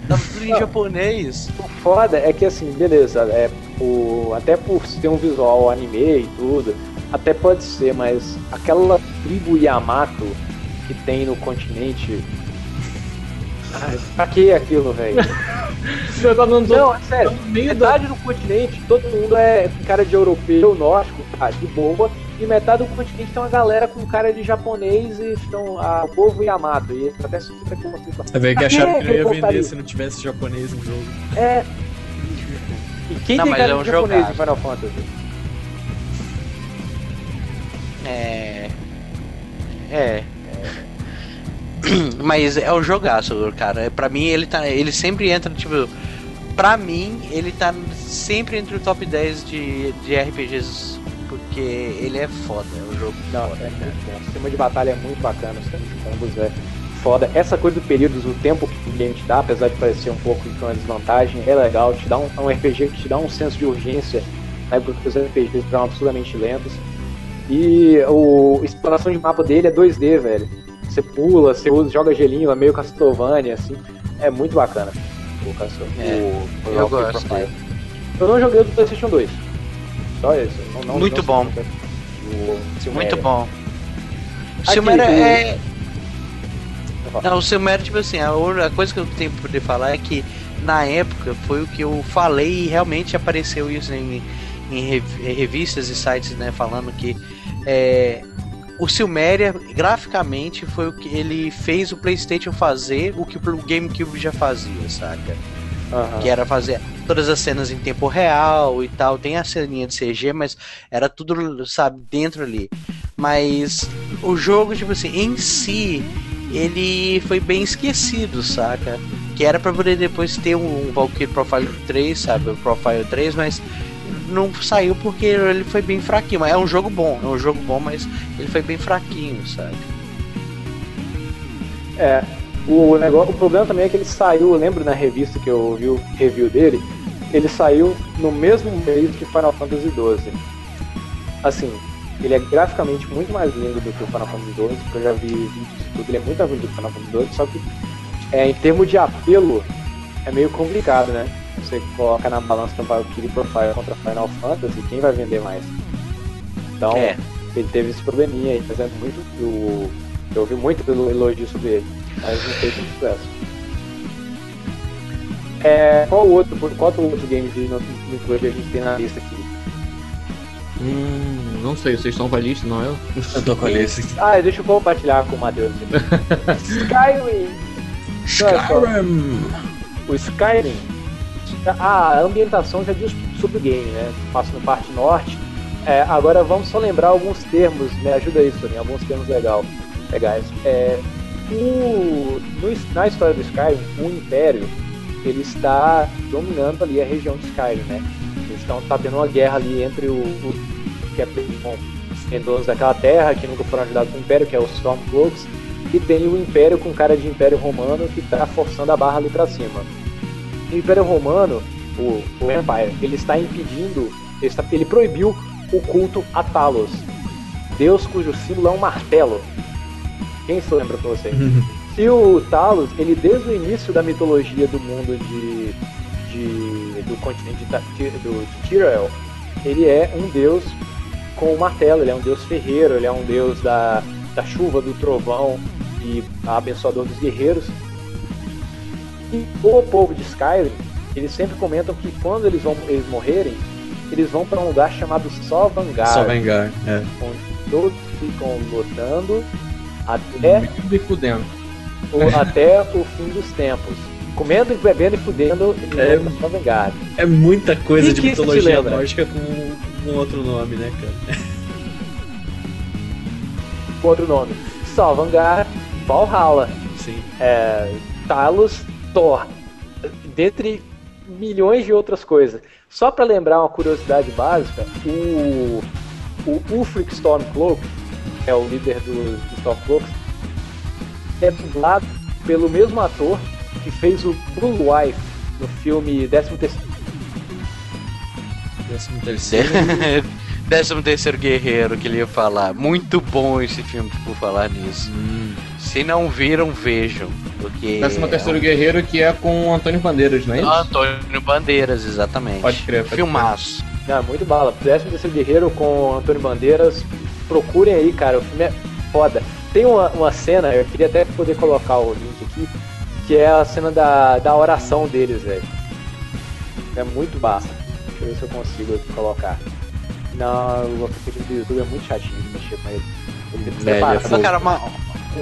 Tava tudo em Não. japonês. O foda é que assim, beleza, é, o, até por ter um visual anime e tudo, até pode ser, mas aquela tribo Yamato que tem no continente. Ai, pra que aquilo, velho? Você tá dando Não, é sério. no meio da. Metade do continente, todo mundo é cara de europeu, nórdico, tá, de boa. E metade do continente tem uma galera com cara de japonês e estão a, o povo Yamato. E até se fica com vocês. É ver que achava que eu ia vender se não tivesse japonês no jogo. É. E quem Não, tem cara é um de japonês jogaço. em Final Fantasy? É. É. Mas é o jogaço, cara. É, Pra mim ele tá. Ele sempre entra, tipo. Pra mim, ele tá sempre entre o top 10 de, de RPGs porque ele é foda, é um jogo Não, foda, é muito bom. O sistema de batalha é muito bacana, o sistema de combos é foda. Essa coisa do períodos, o tempo que o game te dá, apesar de parecer um pouco de uma desvantagem, é legal, te dá um, é um RPG que te dá um senso de urgência, na época que os RPGs eram absurdamente lentos. E o, a exploração de mapa dele é 2D, velho. Você pula, você usa, joga gelinho, é meio Castlevania, assim. É muito bacana. O Castle, É, o, o eu gosto. Eu não joguei o do PlayStation 2. Só esse. Não, não, Muito não bom. O Silmaria. Muito bom. O Silmaria do- é. Não, o Silmaria, tipo assim, a única coisa que eu tenho pra poder falar é que na época foi o que eu falei e realmente apareceu isso em, em revistas e sites, né, falando que é, o Silmaria, graficamente, foi o que ele fez o PlayStation fazer o que o GameCube já fazia, saca? Aham. que era fazer todas as cenas em tempo real e tal. Tem a ceninha de CG, mas era tudo, sabe, dentro ali. Mas o jogo, tipo assim, em si, ele foi bem esquecido, saca? Que era pra poder depois ter um Valkyrie Profile 3, sabe? O Profile 3, mas não saiu porque ele foi bem fraquinho. Mas é um jogo bom, é um jogo bom, mas ele foi bem fraquinho, sabe? É, o, negócio, o problema também é que ele saiu, eu lembro na revista que eu vi o review dele, ele saiu no mesmo mês que Final Fantasy XII. Assim, ele é graficamente muito mais lindo do que o Final Fantasy XII, porque eu já vi vídeos e tudo, ele é muito mais lindo do que o Final Fantasy XII, só que é, em termos de apelo, é meio complicado, né? Você coloca na balança do Valkyrie Profile contra Final Fantasy, quem vai vender mais? Então, É. ele teve esse probleminha aí, fazendo muito o eu ouvi muito pelo elogio sobre ele, mas não fez muito sucesso. É, qual outro, qual outro game de mitologia a gente tem na lista aqui? Hum, não sei, vocês estão com a lista, não eu? Eu tô com a lista aqui. Ah, deixa eu compartilhar com o Matheus. aqui. Skyrim! Skyrim! O Skyrim, a ambientação já diz sobre o game, né? Passa no parte norte. É, agora vamos só lembrar alguns termos, me ajuda aí, Soninha, alguns termos legal, legais. É, o, no- na história do Skyrim, o Império ele está dominando ali a região de Skyrim, né? Eles estão tá tendo uma guerra ali entre o, o que é bom, tem donos daquela terra que nunca foram ajudados pelo Império, que é os Stormcloaks, e tem o Império com cara de Império Romano que está forçando a barra ali para cima. O Império Romano, o, o Empire, ele está impedindo, ele, está- ele proibiu o culto a Talos, Deus cujo símbolo é um martelo. Quem se lembra pra vocês? E o Talos, ele desde o início da mitologia do mundo de, de- do continente de, do, de Tyrell, ele é um deus com o martelo, ele é um deus ferreiro, ele é um deus da, da chuva, do trovão e abençoador dos guerreiros. E o povo de Skyrim, eles sempre comentam que quando eles vão eles morrerem, eles vão para um lugar chamado Sovngar, Só Vengar. É. onde todos ficam lutando até me fudendo. o, até o fim dos tempos. Comendo, e bebendo e fudendo e É. Sovngar. é muita coisa Que de mitologia nórdica com um outro nome, né, cara? Com outro nome. Sovngar, Valhalla, Sim. é, Talos, Thor. Dentre milhões de outras coisas. Só para lembrar uma curiosidade básica, o, o Ulfric Stormcloak, que é o líder dos, dos Stormcloaks, é dublado pelo mesmo ator que fez o Blue Wife no filme 13 terceiro. Décimo terceiro. Décimo terceiro guerreiro que ele ia falar. Muito bom esse filme por falar nisso. Hum. Se não viram, vejam. Porque. Décimo terceiro guerreiro que é com o Antônio Bandeiras, não é isso? Antônio Bandeiras, exatamente. Pode crer, pode Filmaço. Não, muito bala. 13 terceiro guerreiro com Antônio Bandeiras. Procurem aí, cara. O filme é foda. Tem uma, uma cena, eu queria até poder colocar o link aqui, que é a cena da, da oração deles, velho. É muito massa. Deixa eu ver se eu consigo colocar. Não, o aplicativo do YouTube é muito chatinho de mexer com ele. Ele é pra- Mas, cara, uma,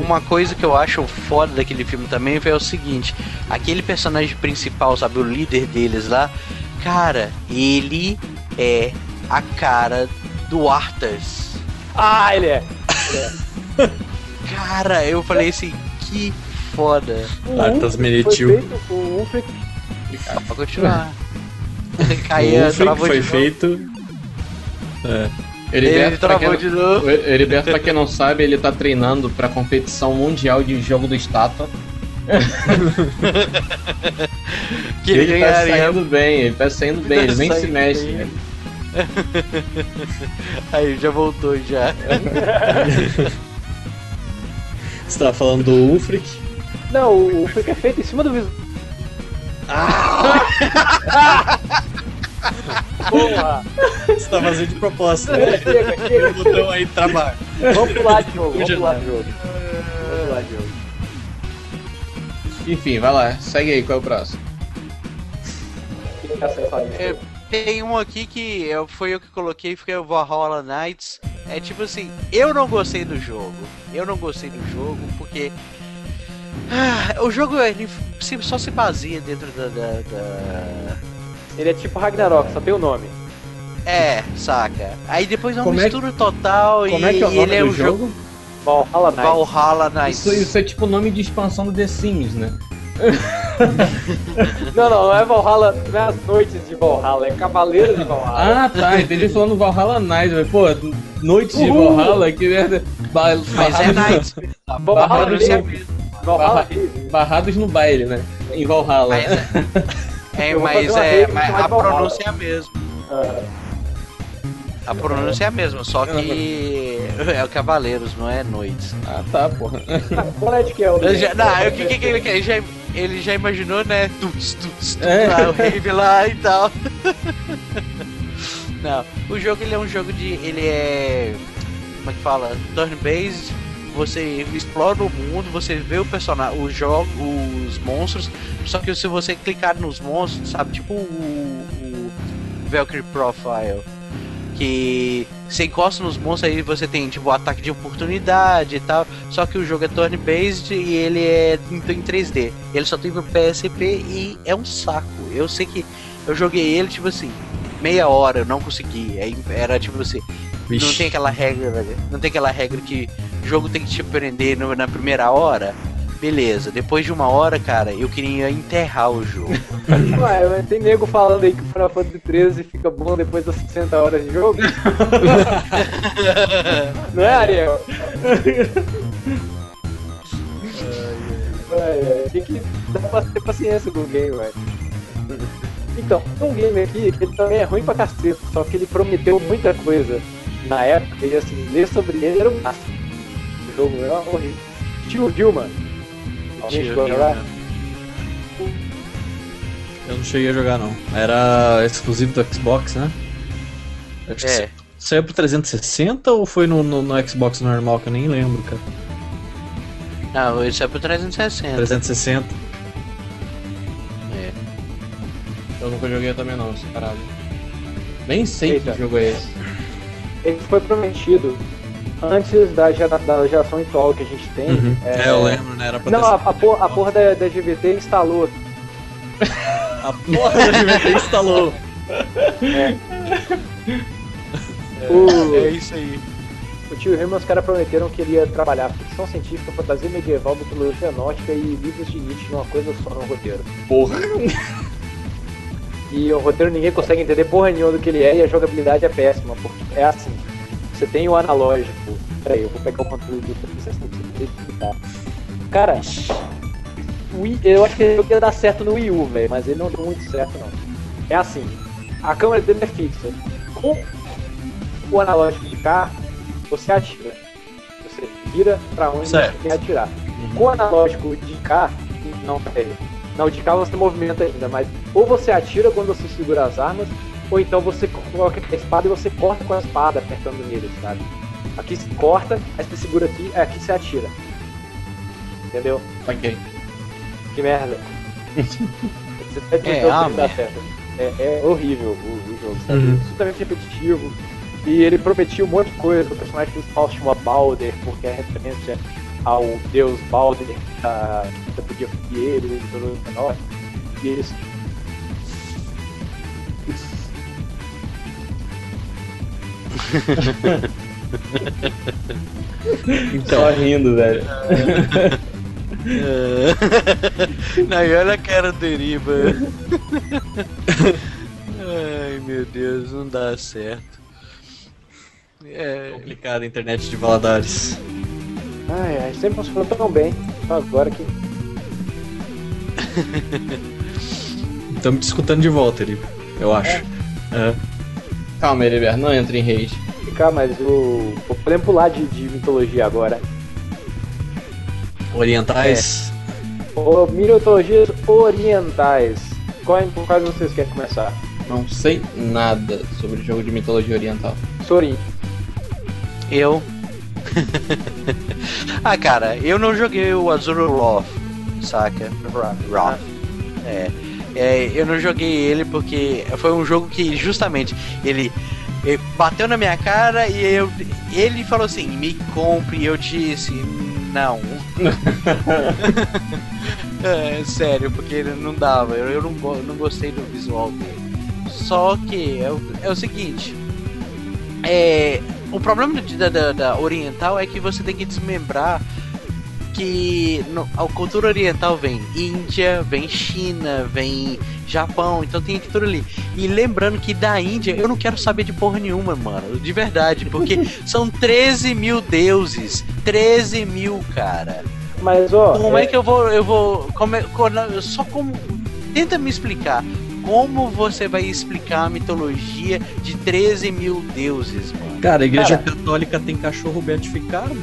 uma coisa que eu acho foda daquele filme também foi o seguinte: aquele personagem principal, sabe, o líder deles lá, cara, ele é a cara do Arthas. Ah, ele é! Cara, eu falei assim, que foda. O Arthas. Foi o Ulfric Pra continuar. o Ulfric travou foi feito. É. Heriberto, Ele pra travou quem, de novo. o Heriberto, pra quem não sabe, ele tá treinando pra competição mundial de jogo do estátua. Que ele ele tá saindo bem, ele tá saindo bem, ele nem se mexe. né? Aí já voltou já. Você tava falando do Ulfric? Não, o, Freak é feito em cima do visual. Porra! Você tá fazendo de propósito, né? Chega, chega, O botão aí trabalho. Vamos pular de jogo, vamos pular de jogo. Vamos pular de jogo. Enfim, vai lá, segue aí, qual é o próximo? Tá É, Tem um aqui que eu- foi eu que coloquei, foi o Valhalla Knights. É tipo assim, eu não gostei do jogo. Eu não gostei do jogo porque. Ah, o jogo ele só se baseia dentro da, da- da- Ele é tipo Ragnarok, só tem o nome. É, saca? Aí depois é uma Como é que- mistura total Como e é que é o nome ele é um jogo. Valhalla Knights. Valhalla Knights. Isso, isso é tipo o nome de expansão do The Sims, né? Não, não, não é Valhalla, não é as noites de Valhalla, é Cavaleiros de Valhalla. Ah, tá, entendi falando Valhalla Nights, mas pô, Noites de. Valhalla, que merda. Ba Mas é Knights. Valhalla Barrados, é no, Valhalla barra- barrados no baile, né? Em Valhalla. Mas é, é, mas, é, mas a pronúncia é a mesma. Ah, A pronúncia é a mesma, só que é o Cavaleiros, não é Noites. Ah, tá, porra. Qual é de que é o já- não, o que, que, que ele quer? Ele já, ele já imaginou, né? Tuts, tuts, tuts, É. lá, o rave lá e tal. Não, o jogo ele é um jogo de. Ele é. Como é que fala? Turn-based. Você explora o mundo, você vê o personagem, o jogo, os monstros. Só que se você clicar nos monstros, sabe? Tipo o, o Valkyrie Profile. Que você encosta nos monstros aí você tem tipo ataque de oportunidade e tal. Só que o jogo é turn-based e ele é em, em 3D. Ele só tem pro PSP e é um saco. Eu sei que eu joguei ele tipo assim, meia hora, eu não consegui. Era tipo assim, não Vixe. tem aquela regra, não tem aquela regra que o jogo tem que te prender no- na primeira hora. Beleza, depois de uma hora, cara, eu queria enterrar o jogo. Ué, mas tem nego falando aí que o Final Fantasy 13 fica bom depois das 60 horas de jogo? Não é, Ariel? É, é, tem que dar pra ter paciência com o game, velho. Então, tem um game aqui que ele também é ruim pra cacete, só que ele prometeu muita coisa na época e assim, ler sobre ele era o máximo. Jogo era horrível. Tio Dilma. Alguém chegou a jogar? Eu não cheguei a jogar, não. Era exclusivo do Xbox, né? Acho que É, Saiu pro 360 ou foi no, no, no Xbox normal, que eu nem lembro, cara? não, isso é pro 360. 360. É. Eu nunca joguei também não, essa parada. Nem sei Eita. que jogo é esse. Ele foi prometido antes da, gera, da geração atual que a gente tem. Uhum. É, eu lembro, né? Era pra Não, a, a, porra, a porra da, da GVT instalou. a porra da GVT instalou. O, É isso aí. o tio Herman, os caras prometeram que ele ia trabalhar ficção científica, fantasia medieval, mitologia nórdica e livros de Nietzsche numa coisa só no roteiro. Porra. E o roteiro ninguém consegue entender porra nenhuma do que ele é e a jogabilidade é péssima, porque é assim. Você tem o analógico. Peraí, eu vou pegar o controle do 360 pra você explicar. Cara, Wii- eu acho que ele ia dar certo no Wii U, velho, mas ele não deu muito certo não. É assim, a câmera dele é fixa. Com o analógico de cá, você atira. Você vira pra onde Certo. você quer atirar. Com o analógico de cá, não, peraí. Não, de cá você movimenta ainda, mas ou você atira quando você segura as armas, ou então você coloca a espada e você corta com a espada apertando neles, sabe? Aqui você corta, aí você segura aqui, aí aqui você atira. Entendeu? Ok. Que merda. Você tá É, ah, dar certo. É, é horrível o, o jogo, sabe? Uhum. Absolutamente repetitivo. E ele prometia um monte de coisa. O personagem principal se chama Balder, porque é referência ao deus Balder, da, que podia fugir ele, e todo o E eles. Só rindo, velho. Não, e olha a cara do Deriva. Ai meu Deus, não dá certo. É, Complicada a internet de Valadares. Ai, ai, sempre funcionou tão bem. Só Agora que. Estamos te escutando de volta, Eli. Eu acho. É. Calma, Heriberto, não entra em rage. Ficar, mas o. Podemos pular de, de mitologia agora. Orientais. Ou mitologias orientais. Qual, com quais vocês querem começar? Não sei nada sobre jogo de mitologia oriental. Sorin. eu. ah, cara, eu não joguei o Azure Wrath, saca? Wrath. É, é, eu não joguei ele porque foi um jogo que justamente ele, ele bateu na minha cara e eu, ele falou assim: me compre. E eu disse: não. é, sério, porque não dava. Eu, eu não, não gostei do visual dele. Só que é o, é o seguinte: é, o problema da, da, da oriental é que você tem que desmembrar que no- a cultura oriental vem Índia, vem China, vem Japão, então tem tudo ali. E lembrando que da Índia eu não quero saber de porra nenhuma, mano, de verdade, porque são 13 mil deuses, 13 mil, cara. Mas, ó. Como é que eu vou, eu vou, como é, só como, tenta me explicar. Como você vai explicar a mitologia de 13 mil deuses, mano? Cara, a igreja Cara. católica tem cachorro beatificado.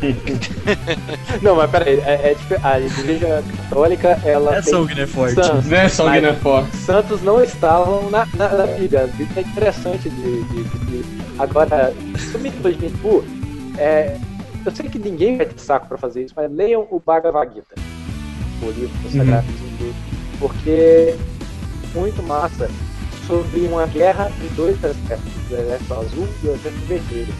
Não, mas peraí, é, é a igreja católica, ela. É tem sangue, forte. santos. Né, sangue não é forte. Santos não estavam na, na, na Bíblia. A Bíblia é interessante de. de, de- Agora, sobre mitologia hindu, é, eu sei que ninguém vai ter saco pra fazer isso, mas leiam o Bhagavad Gita, o livro sagrado hindu, porque muito massa sobre uma guerra de dois exércitos, o exército azul e o exército vermelho.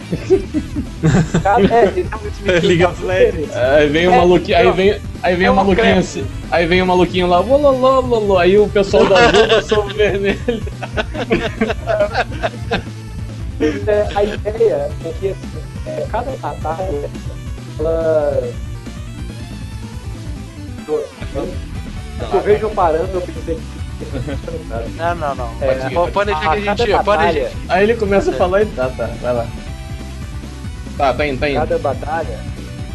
Cada, é, League of Legends. Aí vem o É, maluquinho, aí não. vem, aí vem É o um maluquinho assim, aí vem o maluquinho lá, lololô, lolô, aí o pessoal da azul passou o vermelho. É, a ideia é que assim, é, cada batalha ela. Eu vejo parando, eu pensei que. Não, não, não. É, Pode, pode, pode deixar que a gente. batalha, deixar. Aí ele começa a falar e tá, tá, vai lá. Tá, tá indo, tá indo. cada batalha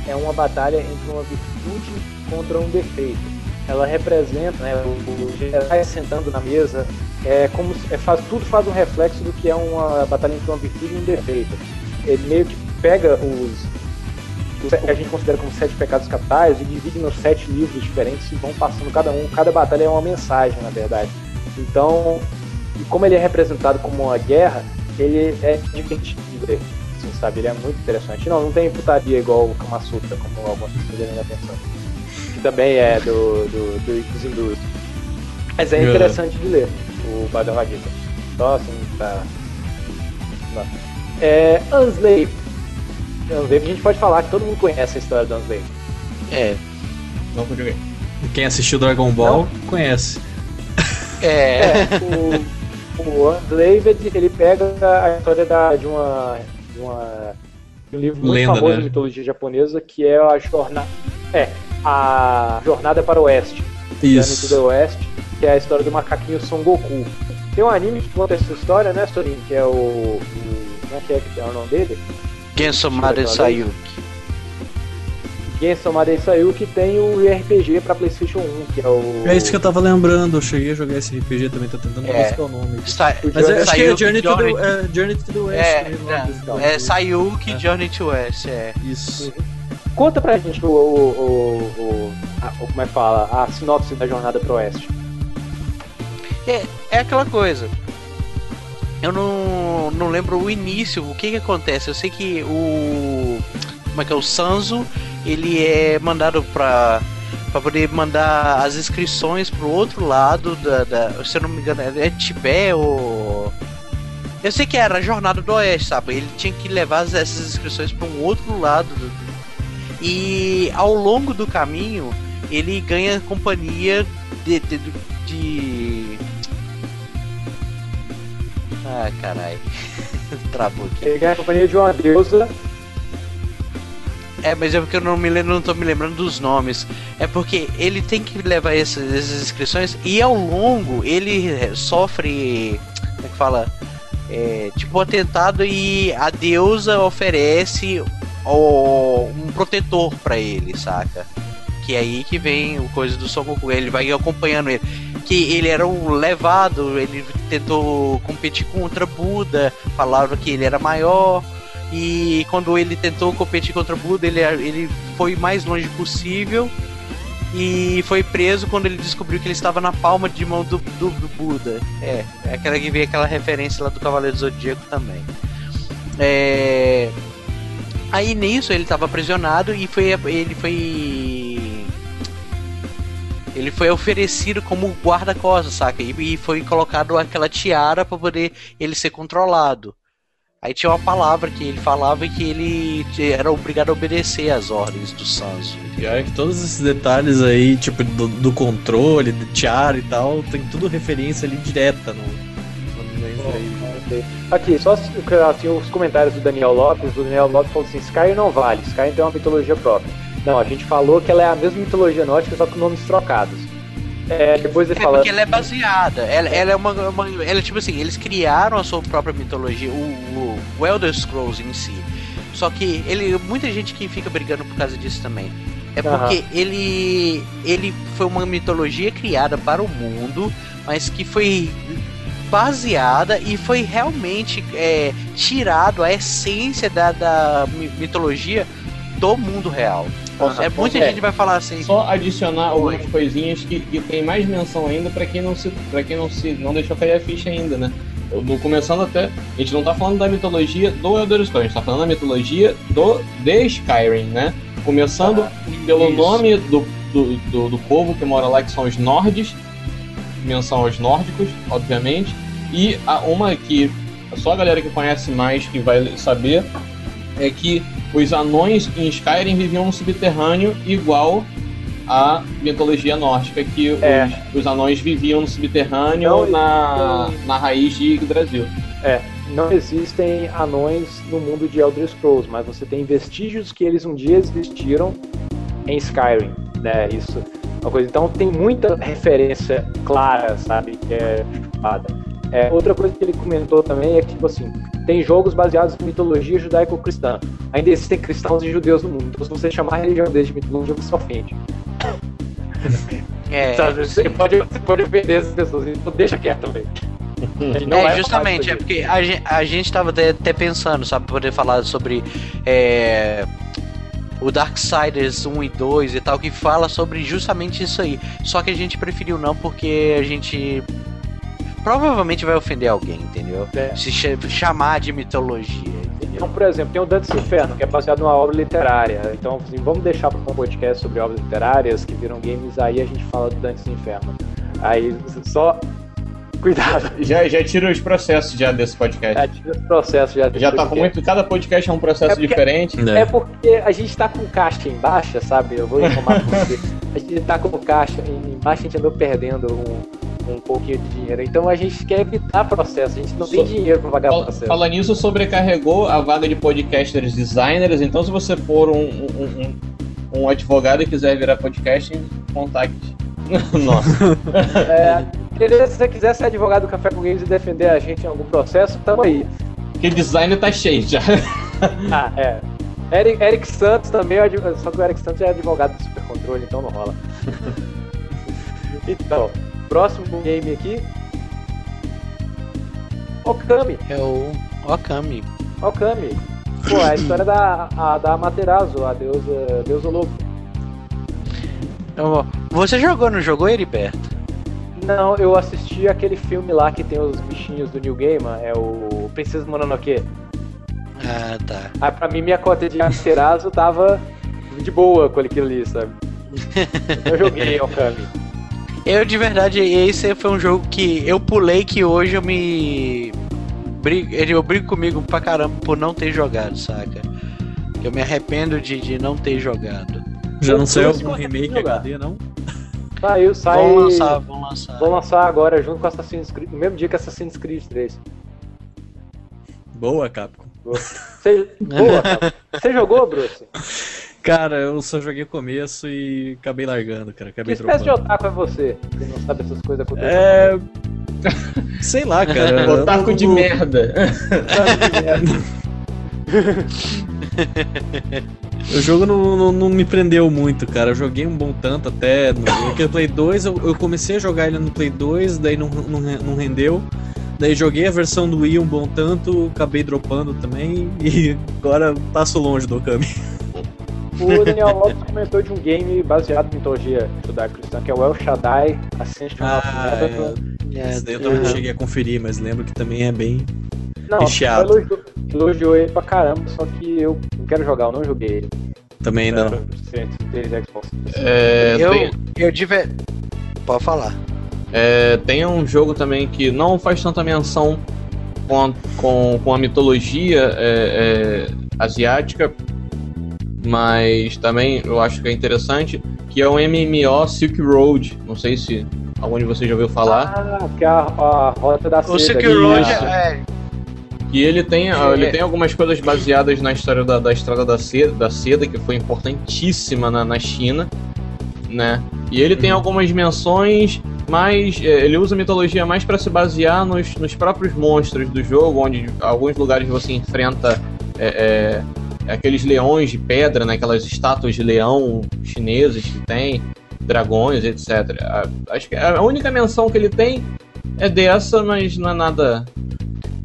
é uma batalha entre uma virtude contra um defeito. Ela representa né, o, o general sentando na mesa, é como se- é, faz, tudo faz um reflexo do que é uma batalha entre uma virtude e um defeito. Ele meio que pega os que a gente considera como sete pecados capitais e divide nos sete livros diferentes e vão passando cada um. Cada batalha é uma mensagem, na verdade. Então, e como ele é representado como uma guerra, ele é divertido de ler, assim, sabe? Ele é muito interessante. Não, não tem putaria igual o Kama Sutra, como algumas pessoas devem estar pensando. Que também é do, do, do- dos hindus. Mas é É. interessante de ler, o Bhagavad Gita. Só assim, pra... Não. É, Unslave. Unslave, a gente pode falar que todo mundo conhece a história do Unslave. É. Não joguei. Quem assistiu Dragon Ball conhece. É. É, o, o Unslave, ele pega a história da, de uma... De uma de um livro muito Lenda, famoso né? de mitologia japonesa, que é a jornada... É, a Jornada para o Oeste. Isso. West, que é a história do macaquinho Son Goku. Tem um anime que conta essa história, né, Sorin? Que é o. o como é que é, que é o nome dele? Gensomare Sayuki. Genshin Madei saiu que tem o RPG pra PlayStation 1, que é o. É isso que eu tava lembrando, eu cheguei a jogar esse RPG também, tô tentando É. buscar o nome. Sa- Mas é, acho que é Sayuki Journey to, the, Journey- é, Journey to the West. É, o desse é, é Sayuki É. Journey to West, é. Isso. Conta pra gente o. o, o, o- a- o- como é que fala? A sinopse da jornada pro Oeste. É aquela coisa. Eu não, não lembro o início, o que que acontece. Eu sei que o. Como é que é? O Sanzo, ele é mandado pra. Pra poder mandar as inscrições pro outro lado da. da- se eu não me engano, é Tibete ou. Eu sei que era a Jornada do Oeste, sabe? Ele tinha que levar as- essas inscrições para um outro lado. do- E ao longo do caminho, ele ganha companhia de. de, de... Ah, caralho. Travou aqui. Ele ganha a companhia de uma deusa. É, mas é porque eu não me lembro, não tô me lembrando dos nomes. É porque ele tem que levar essas, essas inscrições e ao longo ele sofre. Como é que fala? é, tipo um atentado e a deusa oferece o, um protetor para ele, saca? Que é aí que vem o coisa do Son Goku, ele vai acompanhando ele. Que ele era um levado, ele tentou competir contra Buda, falava que ele era maior. E quando ele tentou competir contra Buda, ele, ele foi mais longe possível e foi preso quando ele descobriu que ele estava na palma de mão do, do, do Buda. É, é aquela que veio aquela referência lá do Cavaleiro do Zodíaco também. É... Aí nisso ele estava aprisionado e foi ele foi ele foi oferecido como guarda-costas, saca? E, e foi colocado aquela tiara para poder ele ser controlado. Aí tinha uma palavra que ele falava que ele era obrigado a obedecer às ordens do Sanzo. Pior é que todos esses detalhes aí, tipo, do, do controle, do tiara e tal, tem tudo referência ali direta no. Aqui, só assim, os comentários do Daniel Lopes. O Daniel Lopes falou assim: Skyrim não vale, Skyrim tem uma mitologia própria. Não, a gente falou que ela é a mesma mitologia nórdica, só com nomes trocados. É, depois ele é fala. porque ela é baseada. Ela, ela é uma, uma, Ela é tipo assim, eles criaram a sua própria mitologia, o, o, o Elder Scrolls em si. Só que ele. Muita gente que fica brigando por causa disso também. É porque uhum. ele. ele foi uma mitologia criada para o mundo, mas que foi baseada e foi realmente é, tirado a essência da, da mitologia do mundo real. É, muita é. gente vai falar assim. Só adicionar algumas coisinhas que, que tem mais menção ainda para quem não se para quem não se não deixou cair a ficha ainda, né? Eu, começando até, a gente não tá falando da mitologia do Elder Scrolls, a gente tá falando da mitologia do de Skyrim, né? Começando ah, pelo isso. nome do, do, do, do, povo que mora lá, que são os Nordes, menção aos nórdicos, obviamente, e a, uma que só a galera que conhece mais que vai saber é que os anões em Skyrim viviam no subterrâneo igual à mitologia nórdica, que é. os, os, anões viviam no subterrâneo não, na, não... na raiz de Yggdrasil. É, não existem anões no mundo de Elder Scrolls, mas você tem vestígios que eles um dia existiram em Skyrim, né? Isso uma coisa. Então tem muita referência clara, sabe, que é É, outra coisa que ele comentou também é que, tipo assim, tem jogos baseados em mitologia judaico-cristã. Ainda existem cristãos e judeus no mundo. Então, se você chamar a religião deles de mitologia, você ofende. É. Você pode, você pode ofender essas pessoas, então deixa quieto também. É, justamente, é porque a gente, a gente tava até, até pensando, sabe, poder falar sobre é, o Darksiders 1 e 2 e tal, que fala sobre justamente isso aí. Só que a gente preferiu não porque a gente provavelmente vai ofender alguém, entendeu? É. Se ch chamar de mitologia. Entendeu? Então, por exemplo, tem o Dantes Inferno, que é baseado numa obra literária. Então, assim, vamos deixar para um podcast sobre obras literárias que viram games, aí a gente fala do Dantes Inferno. Aí, só Cuidado. Já, já tira os processos já desse podcast. Já tira os processos já. Já tá com muito. Cada podcast é um processo é porque, diferente. É. é porque a gente tá com caixa em baixa, sabe? Eu vou informar pra você. A gente tá com caixa embaixo, a gente andou perdendo um um pouquinho de dinheiro. Então a gente quer evitar processo, a gente não so, tem dinheiro para pagar fala, processo. Falando nisso, sobrecarregou a vaga de podcasters designers, então se você for um, um, um, um advogado e quiser virar podcast, contacte. Nossa. é, se você quiser ser advogado do Café com Games e defender a gente em algum processo, tamo aí. Porque design tá cheio já. ah, é. Eric, Eric Santos também, é só que o Eric Santos é advogado do Super Controle, então não rola. então, Próximo game aqui. Okami. É o Okami. Okami. Pô, é a história da, a, da Amaterasu, a deusa, deusa lobo. Você jogou, não jogou, Heriberto? Não, eu assisti aquele filme lá que tem os bichinhos do New Gamer, é o Princesa Mononoke. Ah, tá. Aí pra mim minha conta de Amaterasu tava de boa com aquilo ali, sabe? Eu joguei Okami. Eu de verdade, esse foi um jogo que eu pulei que hoje eu me. Eu brigo comigo pra caramba por não ter jogado, saca? Eu me arrependo de, de não ter jogado. Já não saiu algum remake HD, não? Saiu, sai. Vão lançar, vão lançar. Vão lançar agora junto com Assassin's Creed, no mesmo dia que Assassin's Creed 3. Boa, Capcom. Boa, Você, boa, Capcom. Você jogou, Bruce? Cara, eu só joguei o começo e acabei largando, cara. Acabei que espécie de otaku é você? Que não sabe essas coisas acontecendo? É. Sei lá, cara. Otaku de merda. O jogo não, não, não me prendeu muito, cara. Eu joguei um bom tanto até. No, no Play 2, eu, eu comecei a jogar ele no Play 2, daí não, não, não rendeu. Daí joguei a versão do Wii um bom tanto, acabei dropando também e agora passo longe do Okami. O Daniel Lopes comentou de um game baseado em mitologia judaico-cristã, que é o El Shaddai Ascension Ah, of Neverton. É, Esse daí eu também não cheguei a conferir, mas lembro que também é bem. Não, recheado. elogiou, elogiou ele pra caramba, só que eu não quero jogar, eu não joguei ele. Também não. Desde Xbox. É, eu, tem, eu diver... Pode falar. é, tem um jogo também que não faz tanta menção com a, com, com a mitologia é, é, asiática, mas também eu acho que é interessante, que é o MMO Silk Road. Não sei se algum de vocês já ouviu falar. Ah, que é a, a rota da O seda. Silk Road isso. é, Que ele tem, É. ele tem algumas coisas baseadas na história da, da estrada da seda, da seda, que foi importantíssima na, na China, né? E ele tem algumas menções, mas é, ele usa a mitologia mais para se basear nos, nos próprios monstros do jogo, onde alguns lugares você enfrenta é, é, aqueles leões de pedra, né? Aquelas estátuas de leão chineses que tem, dragões, etc. A- Acho que a única menção que ele tem é dessa, mas não é nada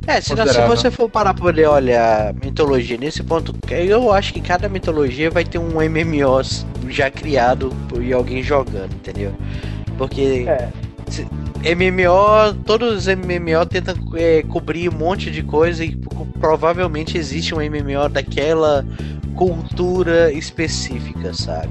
É, se, não- se você for parar pra poder olhar mitologia nesse ponto, eu acho que cada mitologia vai ter um MMO já criado e alguém jogando, entendeu? Porque É, MMO, todos os MMO tentam é, cobrir um monte de coisa e pro- provavelmente existe um MMO daquela cultura específica, saca?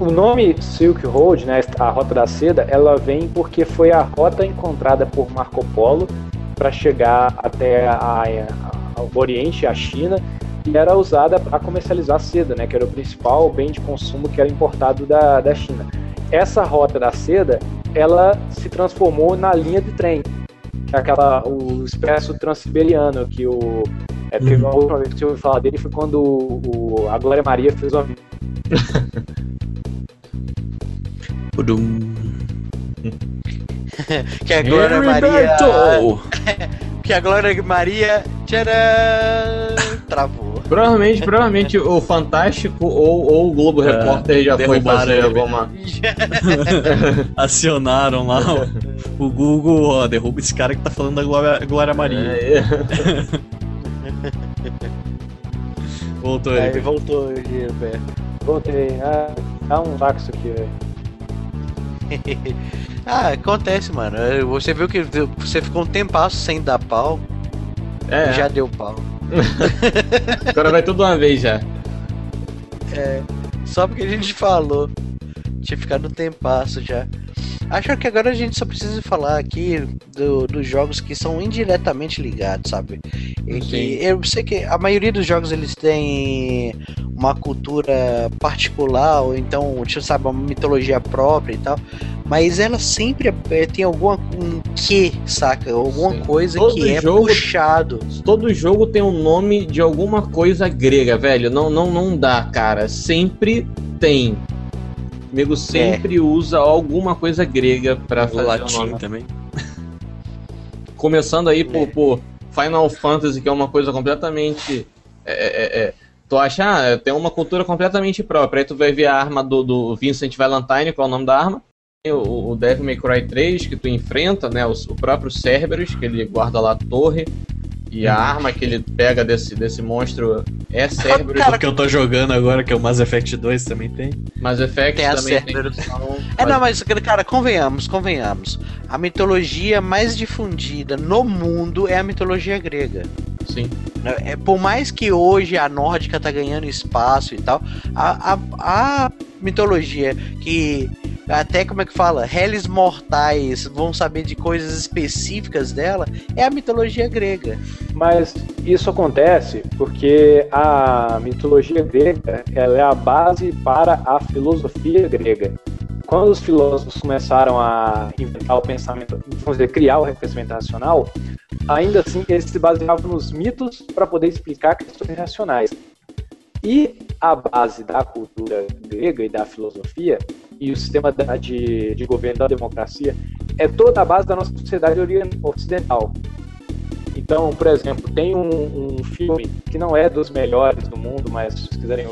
o nome Silk Road, né, a Rota da Seda, ela vem porque foi a rota encontrada por Marco Polo para chegar até a, a- o Oriente, a China, e era usada para comercializar seda, né, que era o principal bem de consumo que era importado da, da China. Essa rota da seda, ela se transformou na linha de trem, que é aquela o expresso transiberiano que o é, teve a última vez que eu ouvi falar dele foi quando o, o- a Glória Maria fez uma Pudum. Que a Glória Maria. Que a Glória Maria. Tcharam! Travou. Provavelmente, provavelmente o Fantástico ou, ou o Globo É, Repórter já foi fazer ele. alguma. Acionaram lá o, o Google, ó, derruba esse cara que tá falando da Glória, Glória Maria. É, Voltou Aí ele. voltou, Gilberto. Voltei. Ah, dá um saco isso aqui, velho. Ah, acontece, mano. Você viu que você ficou um tempasso sem dar pau, é, já deu pau. agora vai tudo uma vez já. Só porque a gente falou. Tinha ficado um tempasso já. Acho que agora a gente só precisa falar aqui do- dos jogos que são indiretamente ligados, sabe? E que eu sei que a maioria dos jogos eles têm uma cultura particular, ou então, sabe, uma mitologia própria e tal. Mas ela sempre eh, tem alguma um quê, saca? Alguma Sim. coisa Todo que é jogo- puxado. Todo jogo tem um nome de alguma coisa grega, velho. Não, não, não dá, cara. Sempre tem. O amigo sempre usa alguma coisa grega pra O fazer o latim nome. também. Começando aí É. por, por Final Fantasy, que é uma coisa completamente. é, é, é, tu acha, ah, tem uma cultura completamente própria. Aí tu vai ver a arma do, do Vincent Valentine, qual é o nome da arma? Tem O, o Devil May Cry 3, que tu enfrenta, né? O, o próprio Cerberus, que ele guarda lá a torre. E a arma que ele pega desse, desse monstro é Cerberus. Cara, O que eu tô jogando agora, que é o Mass Effect 2, também tem. Mass Effect Tem a também Cerberus. tem. Então, É, não, mas, cara, convenhamos, convenhamos. A mitologia mais difundida no mundo é a mitologia grega. Sim. né? É, por mais que hoje a nórdica tá ganhando espaço e tal, a, a, a mitologia que até como é que fala, réis mortais vão saber de coisas específicas dela é a mitologia grega. Mas isso acontece porque a mitologia grega ela é a base para a filosofia grega. Quando os filósofos começaram a inventar o pensamento, vamos dizer, criar o pensamento racional, ainda assim eles se baseavam nos mitos para poder explicar questões racionais. E a base da cultura grega e da filosofia e o sistema de, de governo da democracia é toda a base da nossa sociedade ocidental. Então, por exemplo, tem um, um, filme que não é dos melhores do mundo, mas se vocês quiserem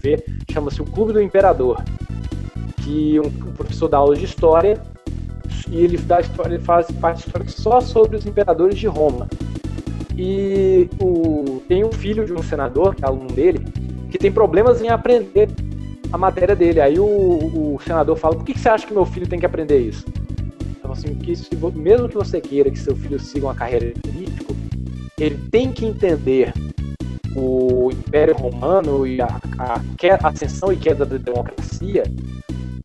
ver, chama-se O Clube do Imperador, que um professor dá aula de história e ele dá história, faz parte só sobre os imperadores de Roma. E o, tem um filho de um senador, que é aluno dele, que tem problemas em aprender a matéria dele. Aí o, o senador fala: por que, você acha que meu filho tem que aprender isso? Então, assim, que se, mesmo que você queira que seu filho siga uma carreira de político, ele tem que entender o Império Romano e a, a, a ascensão e queda da democracia,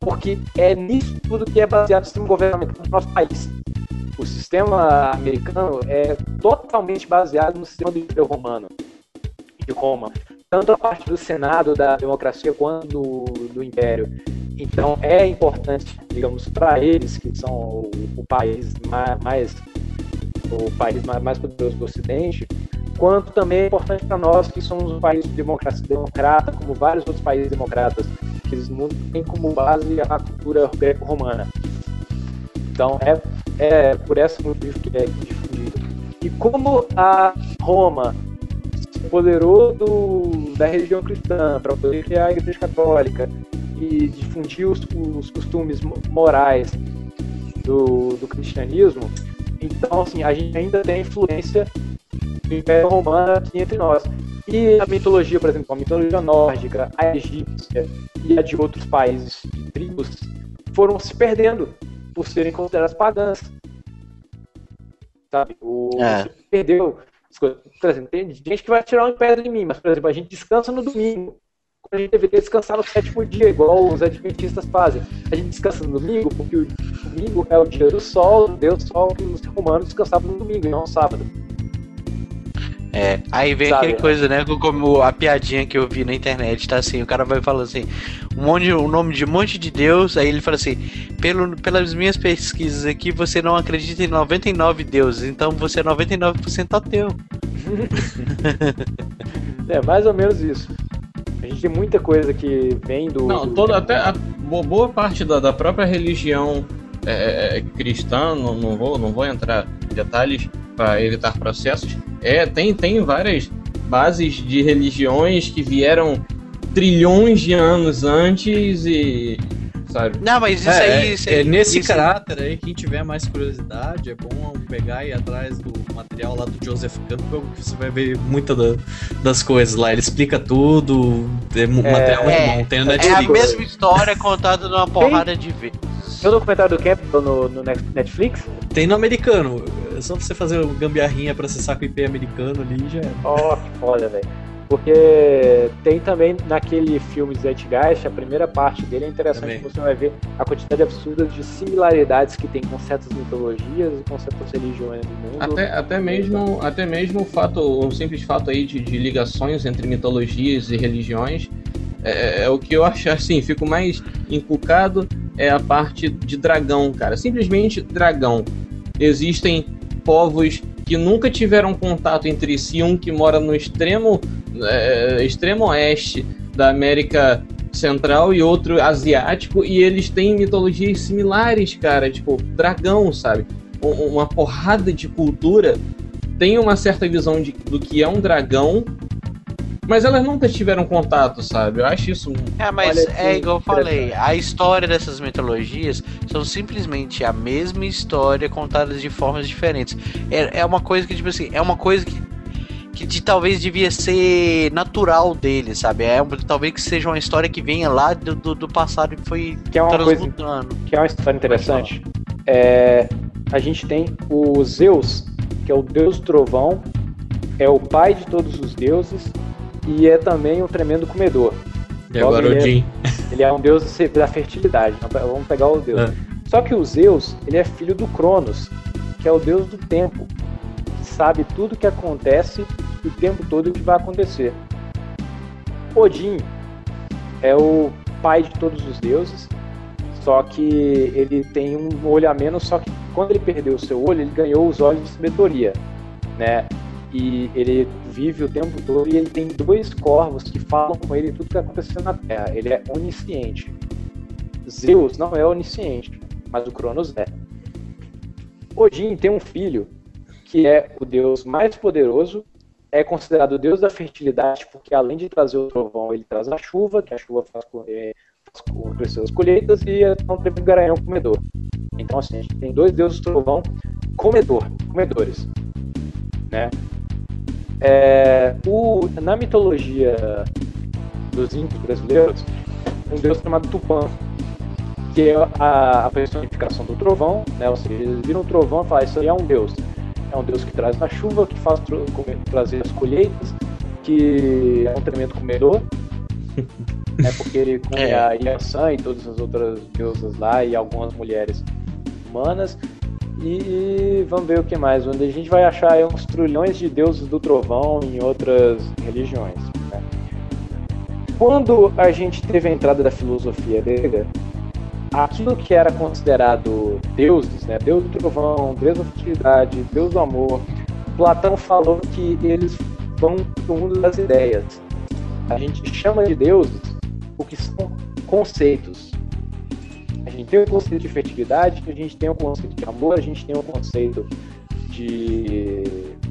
porque é nisso tudo que é baseado o sistema governamental do nosso país. O sistema americano é totalmente baseado no sistema do Império Romano de Roma, tanto a parte do Senado da democracia quanto do, do Império. Então é importante, digamos, para eles que são o, o país mais, mais, o país mais, poderoso do Ocidente, quanto também é importante para nós que somos um país de democracia democrata, como vários outros países democratas, que eles têm como base a cultura greco-romana. Então é, é por esse motivo que é difundido. E como a Roma se apoderou do, da religião cristã para poder criar a Igreja Católica e difundir os, os costumes morais do, do cristianismo, então assim, a gente ainda tem influência do Império Romano aqui entre nós. E a mitologia, por exemplo, a mitologia nórdica, a egípcia e a de outros países de tribos foram se perdendo por serem consideradas pagãs. Sabe? O, é. perdeu. Por exemplo, tem gente que vai tirar um pedra de mim, mas, por exemplo, a gente descansa no domingo a gente deveria descansar no sétimo dia, igual os adventistas fazem. A gente descansa no domingo porque o domingo é o dia do sol, Deus sol, que os romanos descansavam no domingo e não no sábado. É, aí vem Sabe, aquele coisa, né? Como a piadinha que eu vi na internet, tá assim, o cara vai falando assim, um monte, o nome de um monte de Deus, aí ele fala assim, Pelo, pelas minhas pesquisas aqui, você não acredita em 99 deuses, então você é 99% ateu. é, mais ou menos isso. A gente tem muita coisa que vem do. Não, do... até a boa parte da, da própria religião é, é, cristã, não, não, vou, não vou entrar em detalhes para evitar processos. É, tem, tem várias bases de religiões que vieram trilhões de anos antes e sabe? Não, mas isso é, aí. Isso é, nesse isso caráter aí, quem tiver mais curiosidade, é bom pegar e ir atrás do material lá do Joseph Campbell, que você vai ver muita da, das coisas lá. Ele explica tudo, é, material muito é, bom. Tem no Netflix. É a mesma história contada numa porrada de vezes. Tem o documentário do Campbell no, no Netflix? Tem no americano. É só você fazer gambiarrinha pra acessar com o IP americano ali já. Ó, oh, que foda, velho. Porque tem também naquele filme Zeitgeist, a primeira parte dele é interessante, também. você vai ver a quantidade absurda de similaridades que tem com certas mitologias e com certas religiões do mundo. Até, até, mesmo, até mesmo o fato, um simples fato aí de, de ligações entre mitologias e religiões é, é, o que eu acho assim, fico mais encucado é a parte de dragão, cara. Simplesmente dragão. Existem povos que nunca tiveram contato entre si, um que mora no extremo, é, extremo oeste da América Central e outro asiático, e eles têm mitologias similares, cara, tipo, dragão, sabe? Uma porrada de cultura tem uma certa visão de, do que é um dragão, mas elas nunca tiveram contato, sabe? Eu acho isso. É, mas Olha, é igual eu falei, a história dessas mitologias são simplesmente a mesma história contada de formas diferentes. É, é uma coisa que, tipo assim, é uma coisa que que de, talvez devia ser natural dele, sabe? É talvez que seja uma história que venha lá do, do, do passado e foi que é uma coisa que é uma história interessante. É, a gente tem o Zeus, que é o deus trovão, é o pai de todos os deuses e é também um tremendo comedor. E agora o Jim. É, ele é um deus da fertilidade. Então, vamos pegar o deus. É. Só que o Zeus, ele é filho do Cronos, que é o deus do tempo, que sabe tudo o que acontece o tempo todo o que vai acontecer. Odin é o pai de todos os deuses, só que ele tem um olho a menos, só que quando ele perdeu o seu olho, ele ganhou os olhos de sabedoria, né? E ele vive o tempo todo e ele tem dois corvos que falam com ele tudo que aconteceu na Terra. Ele é onisciente. Zeus não é onisciente, mas o Cronos é. Odin tem um filho que é o deus mais poderoso, é considerado o deus da fertilidade, porque além de trazer o trovão, ele traz a chuva, que a chuva faz, faz crescer as colheitas, e é um tempo garanhão comedor. Então, assim, a gente tem dois deuses trovão comedor, comedores. Né? É, o, na mitologia dos índios brasileiros, um deus chamado Tupã, que é a, a personificação do trovão, né? Ou seja, eles viram o trovão e falam, isso aí é um deus. É um deus que traz a chuva, que faz trazer as colheitas, que é um tremendo comedor, né? Porque ele come é. a Yansan e todas as outras deusas lá e algumas mulheres humanas. E vamos ver o que mais, onde a gente vai achar uns trilhões de deuses do trovão em outras religiões. Né? Quando a gente teve a entrada da filosofia grega, aquilo que era considerado deuses, né, deus do trovão, deus da fertilidade, deus do amor, Platão falou que eles vão para o mundo das ideias. A gente chama de deuses o que são conceitos. A gente tem o conceito de fertilidade, a gente tem o conceito de amor, a gente tem o conceito de,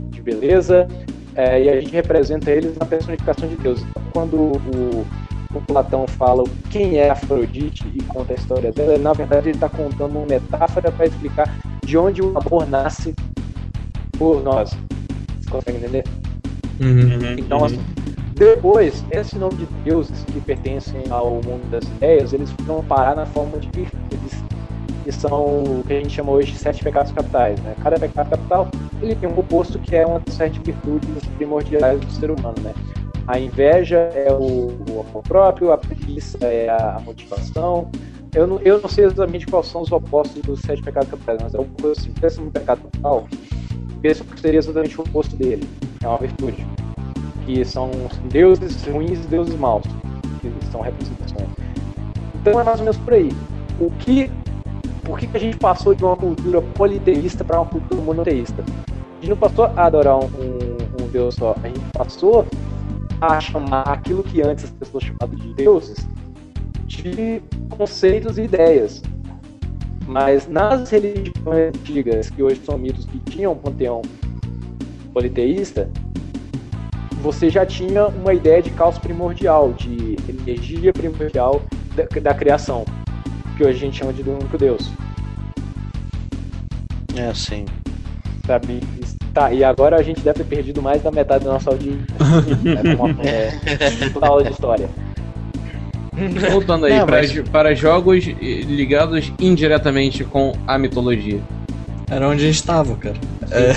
de beleza, é, e a gente representa eles na personificação de Deus. Então, quando o, o Platão fala quem é Afrodite e conta a história dela, na verdade ele está contando uma metáfora para explicar de onde o amor nasce por nós. Você consegue entender? Uhum, então, uhum. assim, depois, esse nome de deuses que pertencem ao mundo das ideias, eles vão parar na forma de virtudes, que são o que a gente chama hoje de sete pecados capitais. Né? Cada pecado capital ele tem um oposto que é uma das sete virtudes primordiais do ser humano. Né? A inveja é o, o amor próprio, a preguiça é a, motivação. Eu não, eu não sei exatamente quais são os opostos dos sete pecados capitais, mas é uma coisa assim, pensa pecado capital, pensa que seria exatamente o oposto dele. É uma virtude. Que são deuses ruins e deuses maus, que são representações. Então é mais ou menos por aí. O que, por que, que a gente passou de uma cultura politeísta para uma cultura monoteísta? A gente não passou a adorar um, um, um Deus só, a gente passou a chamar aquilo que antes as pessoas chamavam de deuses de conceitos e ideias. Mas nas religiões antigas, que hoje são mitos que tinham um panteão politeísta, você já tinha uma ideia de caos primordial, de energia primordial da, da criação, que hoje a gente chama de do único Deus. É assim. Sabe? Tá, e agora a gente deve ter perdido mais da metade da nossa audiência. é, uma, é, aula de história. Voltando aí, Não, para, mas... para jogos ligados indiretamente com a mitologia. Era onde a gente tava, cara. É,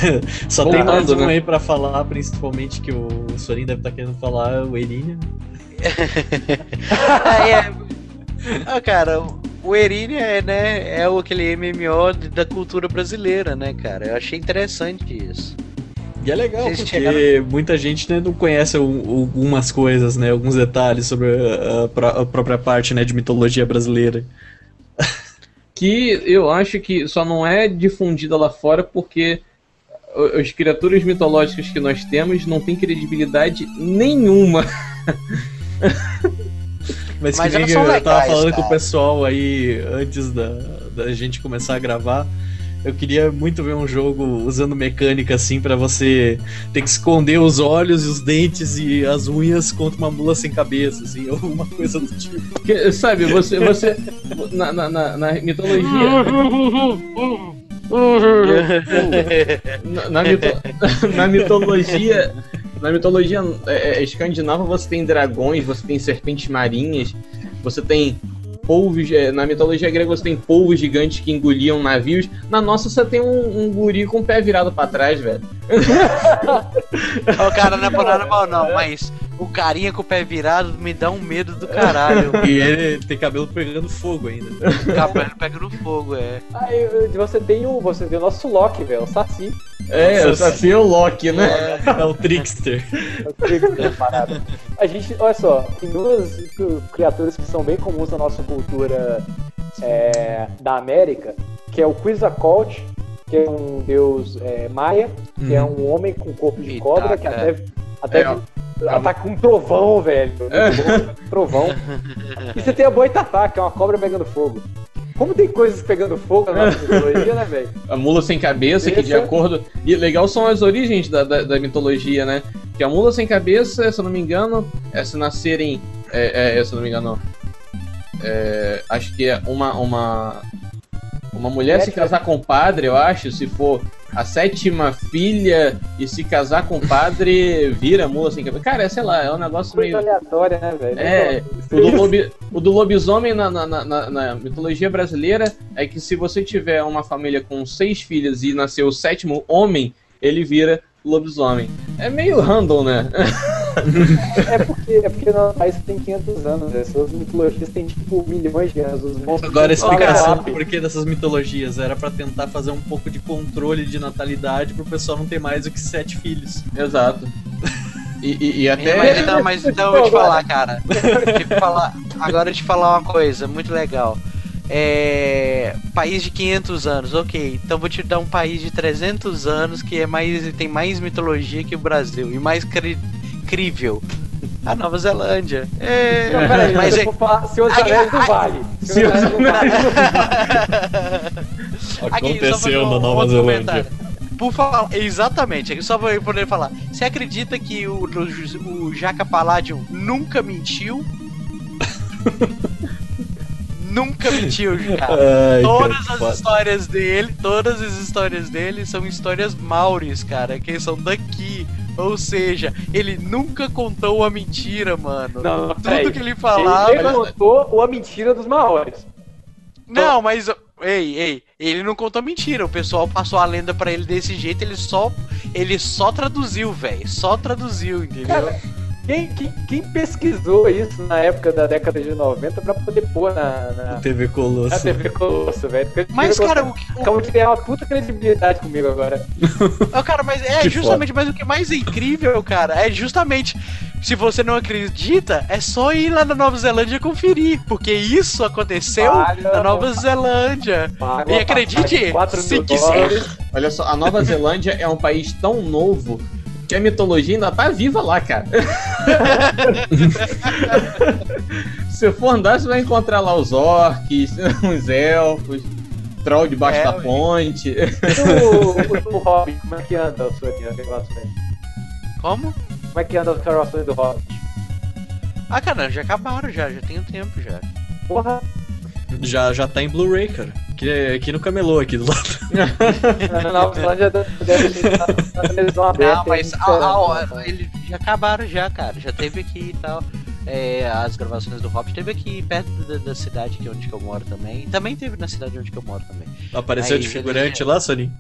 só Voltando, tem mais um né? aí pra falar, principalmente que o Sorin deve estar tá querendo falar, o Elinha. ah, é. Ah, cara, o Erin é, né, é aquele MMO da cultura brasileira, né, cara? Eu achei interessante isso. E é legal, Vocês porque chegaram... muita gente né, não conhece algumas coisas, né? Alguns detalhes sobre a, a, própria parte né, de mitologia brasileira. Que eu acho que só não é difundida lá fora porque as criaturas mitológicas que nós temos não têm credibilidade nenhuma. Mas, Mas que nem eu, legais, tava falando cara. com o pessoal aí antes da, da gente começar a gravar. Eu queria muito ver um jogo usando mecânica assim para você ter que esconder os olhos e os dentes e as unhas contra uma mula sem cabeça, assim, alguma coisa do tipo. Que, sabe, você, você na, na, na, na mitologia. na, na, mito, na mitologia na mitologia é, é, escandinava você tem dragões, você tem serpentes marinhas, você tem polvos. É, na mitologia grega você tem polvos gigantes que engoliam navios. Na nossa você tem um, um guri com o pé virado para trás, velho. o cara não é por nada mal, não, mas o carinha com o pé virado me dá um medo do caralho. e ele tem cabelo pegando fogo ainda. cabelo pegando fogo, é. Aí você tem o, você tem o nosso Loki, velho, o Saci. É, o Saci é o Loki, né? É, é o Trickster. É o Trickster, parado. A gente, olha só, tem duas criaturas que são bem comuns na nossa cultura é, da América, que é o Quetzalcoatl, que é um deus é, maia, que é um homem com corpo de cobra, que até, até é, ataca com um trovão, velho. É. Trovão. E você tem a Boitatá, que é uma cobra pegando fogo. Como tem coisas pegando fogo na nossa mitologia, né, velho? A mula sem cabeça, que de é- acordo. E legal são as origens da, da, da mitologia, né? Que a mula sem cabeça, se eu não me engano, é se nascerem. É, é, se eu não me engano. é, acho que é uma. uma uma mulher se casar com o padre, eu acho, se for a sétima filha e se casar com o padre, vira sem cabeça. Cara, é, sei lá, é um negócio Coisa meio. aleatória, né, velho? É, o do, lobi- o do lobisomem na, na- na- na- na mitologia brasileira é que se você tiver uma família com seis filhas e nascer o sétimo homem, ele vira lobisomem. É meio random, né? É porque, é porque país tem 500 anos, né? Essas mitologias têm tipo milhões de anos. Os monstros Agora a explicação do rápido. porquê dessas mitologias era pra tentar fazer um pouco de controle de natalidade pro pessoal não ter mais do que sete filhos. Exato. E, e- e até. É, mas então, mas então eu vou te falar, cara. Eu te falar, agora eu te falar uma coisa muito legal. É, país de 500 anos, ok. Então vou te dar um país de 300 anos que é mais tem mais mitologia que o Brasil e mais cri- crível. A Nova Zelândia. É, Não, peraí, mas mas é, falar Senhor Anéis do Vale. Senhor Anéis do Vale. Fazer um outro comentário. Por falar, exatamente, aqui só pra eu poder falar. Você acredita que o, o, o Jaca Palladium nunca mentiu? nunca mentiu, cara. Todas as histórias dele, todas as histórias dele são histórias maures, cara, que são daqui. Ou seja, ele nunca contou uma mentira, mano. Não, não, Tudo peraí. que ele falava. Ele contou a mentira dos maiores. Não, mas. Ei, ei, ele não contou mentira. O pessoal passou a lenda pra ele desse jeito, ele só. Ele só traduziu, velho. Só traduziu, entendeu? Cara, quem, quem, quem pesquisou isso na época da década de 90 pra poder pôr na, na, TV na Colosso. TV Colosso, velho? Mas, cara, Colosso o, que- Acabou de criar uma puta credibilidade comigo agora. o, cara, mas é Que justamente, mas o que mais é incrível, cara, é justamente. Se você não acredita, é só ir lá na Nova Zelândia conferir. Porque isso aconteceu Paga na Nova Zelândia. Paga E acredite, passagem de 4 se quiser. Olha só, a Nova Zelândia é um país tão novo que a mitologia ainda tá viva lá, cara. Se for andar, você vai encontrar lá os orcs, os elfos, troll debaixo É, da ponte. E o, o, o Hobbit, como é que anda as suas gravações? Como? Como é que anda as gravações do Hobbit? Ah, cara, já acabaram já, já tem um tempo já. Porra, Já, já tá em Blu-ray, cara. Aqui, aqui no camelô, aqui do lado. na Nova Zelândia deve. Não, mas eles já acabaram já, cara. Já teve aqui e tal. É, as gravações do Hobbit teve aqui perto da, da cidade que é onde que eu moro também. Também teve na cidade onde que eu moro também. Apareceu Aí, de figurante lá, Soninho?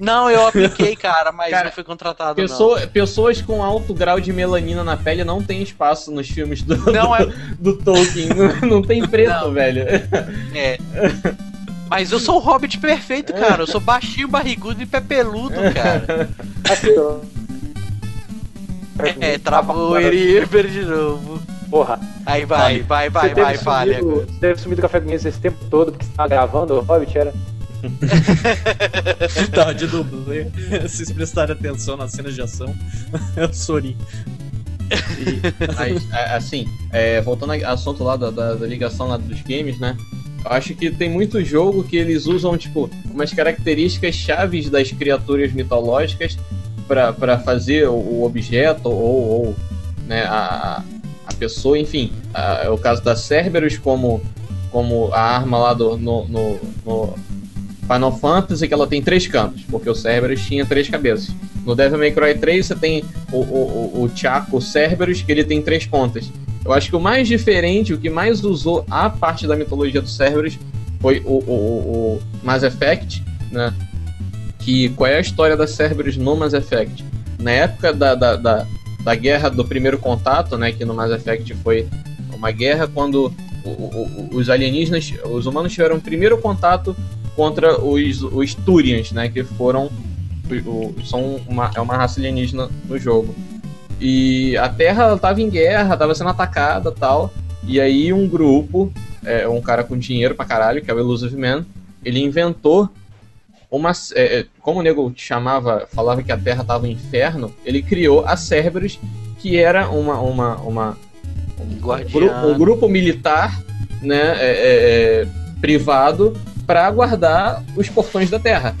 Não, eu apliquei, cara, mas Cara, não fui contratado Pessoa- pessoas com alto grau de melanina na pele não tem espaço nos filmes do, não. Não é, do Tolkien. Não, não tem preto, Não. velho. é. Mas eu sou o Hobbit perfeito, cara. Eu sou baixinho, barrigudo e pé peludo, cara. Aqui, ó. É, travou o Eriber de novo. Porra, Aí vai, vai, vai, vai, vai. sumido- Você teve sumido do Café com esse tempo todo porque você tava gravando o Hobbit, era? Tava de dublê. Vocês prestarem atenção nas cenas de ação. É o Sorin. Mas, assim, é, voltando ao assunto lá da, da- da ligação lá dos games, né? Eu acho que tem muito jogo que eles usam, tipo, umas características chaves das criaturas mitológicas pra fazer o, objeto ou, ou, né, a, a pessoa, enfim. A- é o caso da Cerberus como, como a arma lá do, no, no, no Final Fantasy, que ela tem três cantos, porque o Cerberus tinha três cabeças. No Devil May Cry 3 você tem o, o, o, o Chaco Cerberus, que ele tem três pontas. Eu acho que o mais diferente, o que mais usou a parte da mitologia do Cerberus foi o, o, o, Mass Effect, né? Que qual é a história da Cerberus no Mass Effect? Na época da, da, da, da guerra do primeiro contato, né? Que no Mass Effect foi uma guerra quando o- o- os alienígenas, os humanos tiveram o primeiro contato contra os, os Turians, né? Que foram o- são uma, é uma raça alienígena no jogo. E a Terra estava em guerra, estava sendo atacada tal. E aí um grupo, é, um cara com dinheiro pra caralho, que é o Elusive Man, ele inventou uma. é, é, como o nego chamava, falava que a Terra estava um inferno, ele criou a Cerberus, que era uma. uma, uma um, grupo, um grupo militar, né? é, é, é, privado para guardar os portões da Terra.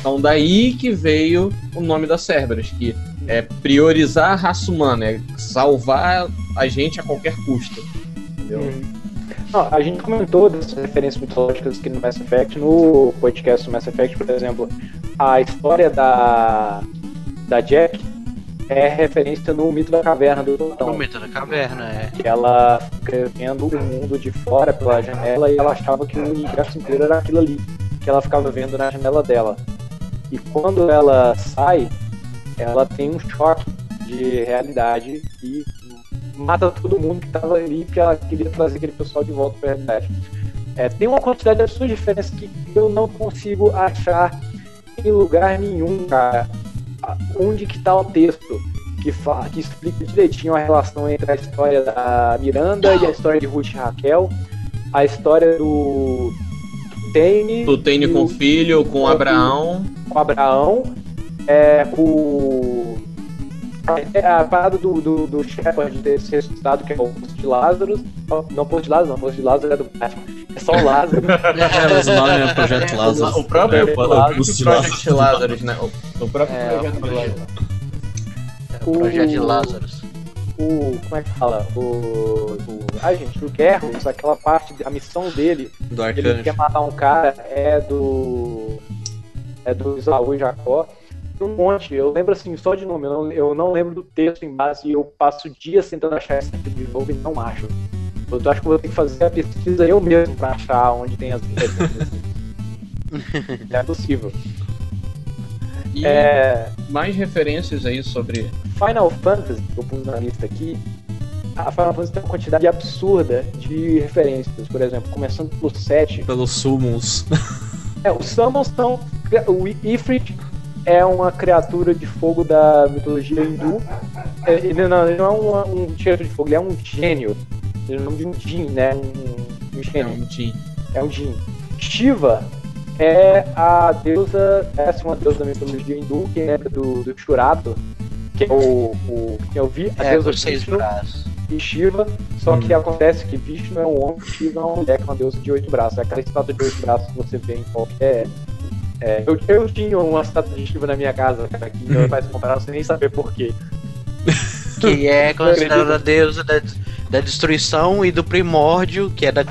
Então daí que veio o nome das Cerberus, que é priorizar a raça humana, é salvar a gente a qualquer custo. Entendeu? Não, a gente comentou dessas referências mitológicas aqui no Mass Effect, no podcast do Mass Effect, por exemplo, a história da, da Jack é referência no mito da caverna do No mito da caverna, é. Que ela fica vendo o mundo de fora pela janela e ela achava que o universo inteiro era aquilo ali, que ela ficava vendo na janela dela. E quando ela sai, ela tem um choque de realidade e mata todo mundo que tava ali porque ela queria trazer aquele pessoal de volta pra realidade. É, tem uma quantidade absurda de diferença que eu não consigo achar em lugar nenhum, cara. A- Onde que tá o texto que, fa que explica direitinho a relação entre a história da Miranda e a história de Ruth e Raquel, a história do Tane Tu tem e com o- filho, com o- Abraão. Com Abraão, é, o é a parada do, do, do Shepard ter se ressuscitado, que é o Poço de Lázaro. Não, Poço de Lázaro, não, Poço de Lázaro é do Batman. É só o Lázaro. É, mas o nome é Projeto Lázaro. O próprio, É, o fala, próprio Augusto Project Lazarus, né? O, próprio É, Projeto o projeto. Lazarus. O projeto de O-. Como é que fala? O. o ai, gente, o Guerros, aquela parte, a missão dele, Do ele quer matar um cara, é do. É do Isaú e Jacó. Um monte, eu lembro assim, só de nome, eu não, eu não lembro do texto em base e eu passo dias tentando achar esse tipo de novo e não acho. Eu acho que vou ter que fazer a pesquisa eu mesmo pra achar onde tem as referências. é possível. E É, mais referências aí sobre. Final Fantasy, que eu pus na lista aqui, a Final Fantasy tem uma quantidade absurda de referências. Por exemplo, começando pelo 7, Pelos Summons. É, os Summons são. O Ifrit é uma criatura de fogo da mitologia hindu. É, Ele não, ele não é um, um tiro de fogo, ele é um gênio. Ele é o nome de um Jin, né? Um, um É gênio. um Jin. É um Jin. Shiva é a deusa. Essa é uma deusa da mitologia hindu, que lembra do, do que é o. o que eu vi, a É, deusa com seis braços. E Shiva, só Hum. que acontece que Vishnu é um homem Shiva é uma mulher, que é uma deusa de oito braços. É aquela estátua de oito braços que você vê em qualquer. É, eu, eu tinha uma estátua de Shiva na minha casa, cara, que meu pai se sem nem saber porquê. Que é considerada a deusa da, da destruição e do primórdio, que é da.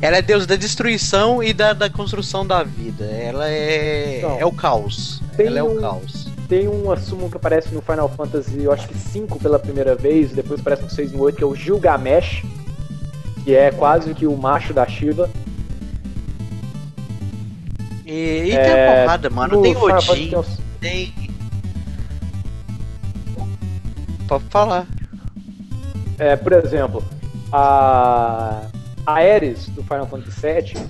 Ela é deusa da destruição e da, da construção da vida. Ela é. Então, é o caos. Ela é um- o caos. Tem um summon que aparece no Final Fantasy, eu acho que 5 pela primeira vez, depois aparece no 6 e no 8, que é o Gilgamesh, que é quase que o macho da Shiva. E, e tem É, a porrada, mano. No Tem Odin, tem os- tem. Pode falar. É, por exemplo, a, a Ares do Final Fantasy VII,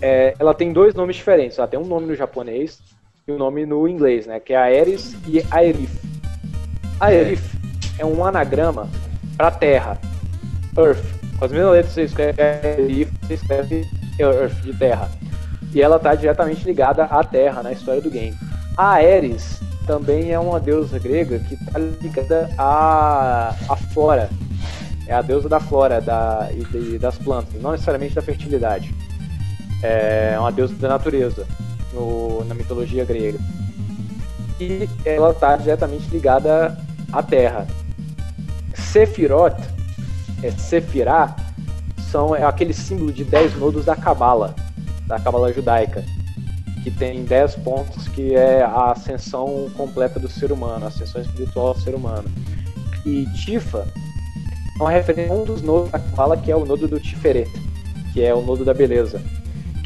é, ela tem dois nomes diferentes. Ela tem um nome no japonês e um nome no inglês, né? Que é Aeris e Aerith. Aerith é um anagrama para Terra, Earth. Com as mesmas letras você escreve Aerith, você escreve Earth de Terra. E ela está diretamente ligada à Terra na história do game. A Ares também é uma deusa grega que está ligada à, à flora. É a deusa da flora da, e das plantas, não necessariamente da fertilidade. É uma deusa da natureza no- na mitologia grega. E ela está diretamente ligada à Terra. Sephiroth, é Sephirah, são, é aquele símbolo de 10 nodos da Cabala, da Cabala judaica que tem 10 pontos, que é a ascensão completa do ser humano, a ascensão espiritual do ser humano. E Tifa é uma referência a um dos nodos da fala, que é o nodo do Tiferet, que é o nodo da beleza.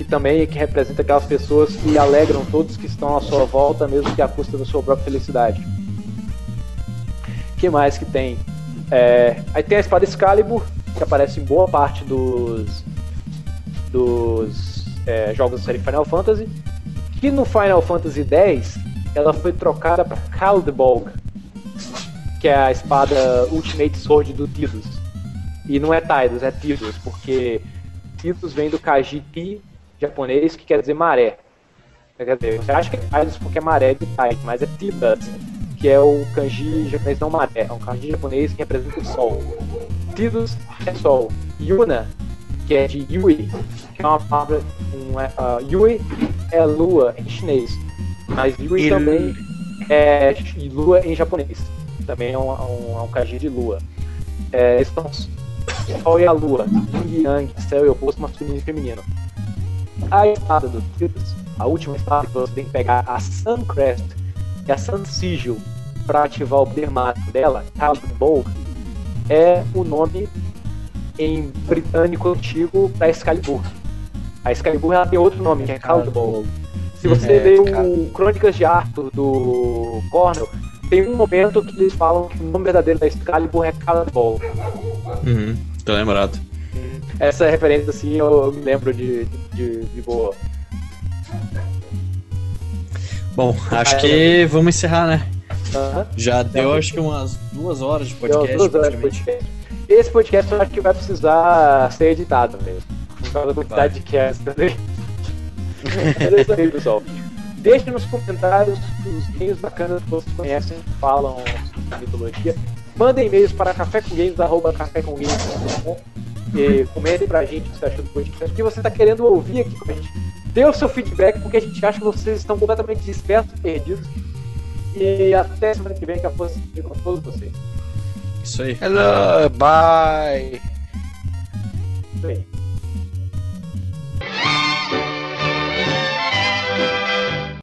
Também que representa aquelas pessoas que alegram todos que estão à sua volta, mesmo que à custa da sua própria felicidade. que mais que tem? É, aí tem a espada Excalibur, que aparece em boa parte dos, dos é, jogos da série Final Fantasy. Que no Final Fantasy X ela foi trocada para Caldebog, que é a espada Ultimate Sword do Tidus. E não é Tidus, é Tidus, porque Tidus vem do Kaji Ti japonês, que quer dizer maré. Quer dizer, você acha que é Tidus porque é maré de Tai, mas é Tidus, que é o kanji japonês não maré, é um kanji japonês que representa o sol. Tidus é sol. Yuna que é de Yui, que é uma palavra. Um, é, uh, Yui é lua em chinês, mas Yui E- também é lua em japonês. Também é um, um, é um kanji de lua. É, eles são Sol e a Lua, Yin Yang, céu e oposto masculino e feminino. A espada do Titus, a última espada que você tem que pegar a Sun Crest e a Sun Sigil para ativar o poder mágico dela, Bow, é o nome em britânico antigo para Excalibur. A Excalibur ela tem outro nome, que é Bow. Se você É, ler cara. o Crônicas de Arthur do Cornell, tem um momento que eles falam que o nome verdadeiro da Excalibur é Bow. Uhum, tô lembrado. Essa referência, assim, eu me lembro de, de, de boa. Bom, acho que vamos encerrar, né? Aham. Já deu acho que umas duas horas de Deu podcast. duas horas de podcast. Esse podcast eu acho que vai precisar ser editado mesmo. Por causa da quantidade de cast também. É isso aí, pessoal. Deixe nos comentários os games bacanas que vocês conhecem, falam sobre mitologia. Mandem e-mails para cafécomgames.com e comentem pra gente o que você achou do podcast, o que você está querendo ouvir aqui com a gente. Dê o seu feedback, porque a gente acha que vocês estão completamente dispersos e perdidos. E até semana que vem que a força esteja com todos vocês. Isso aí. Hello, bye. Isso aí.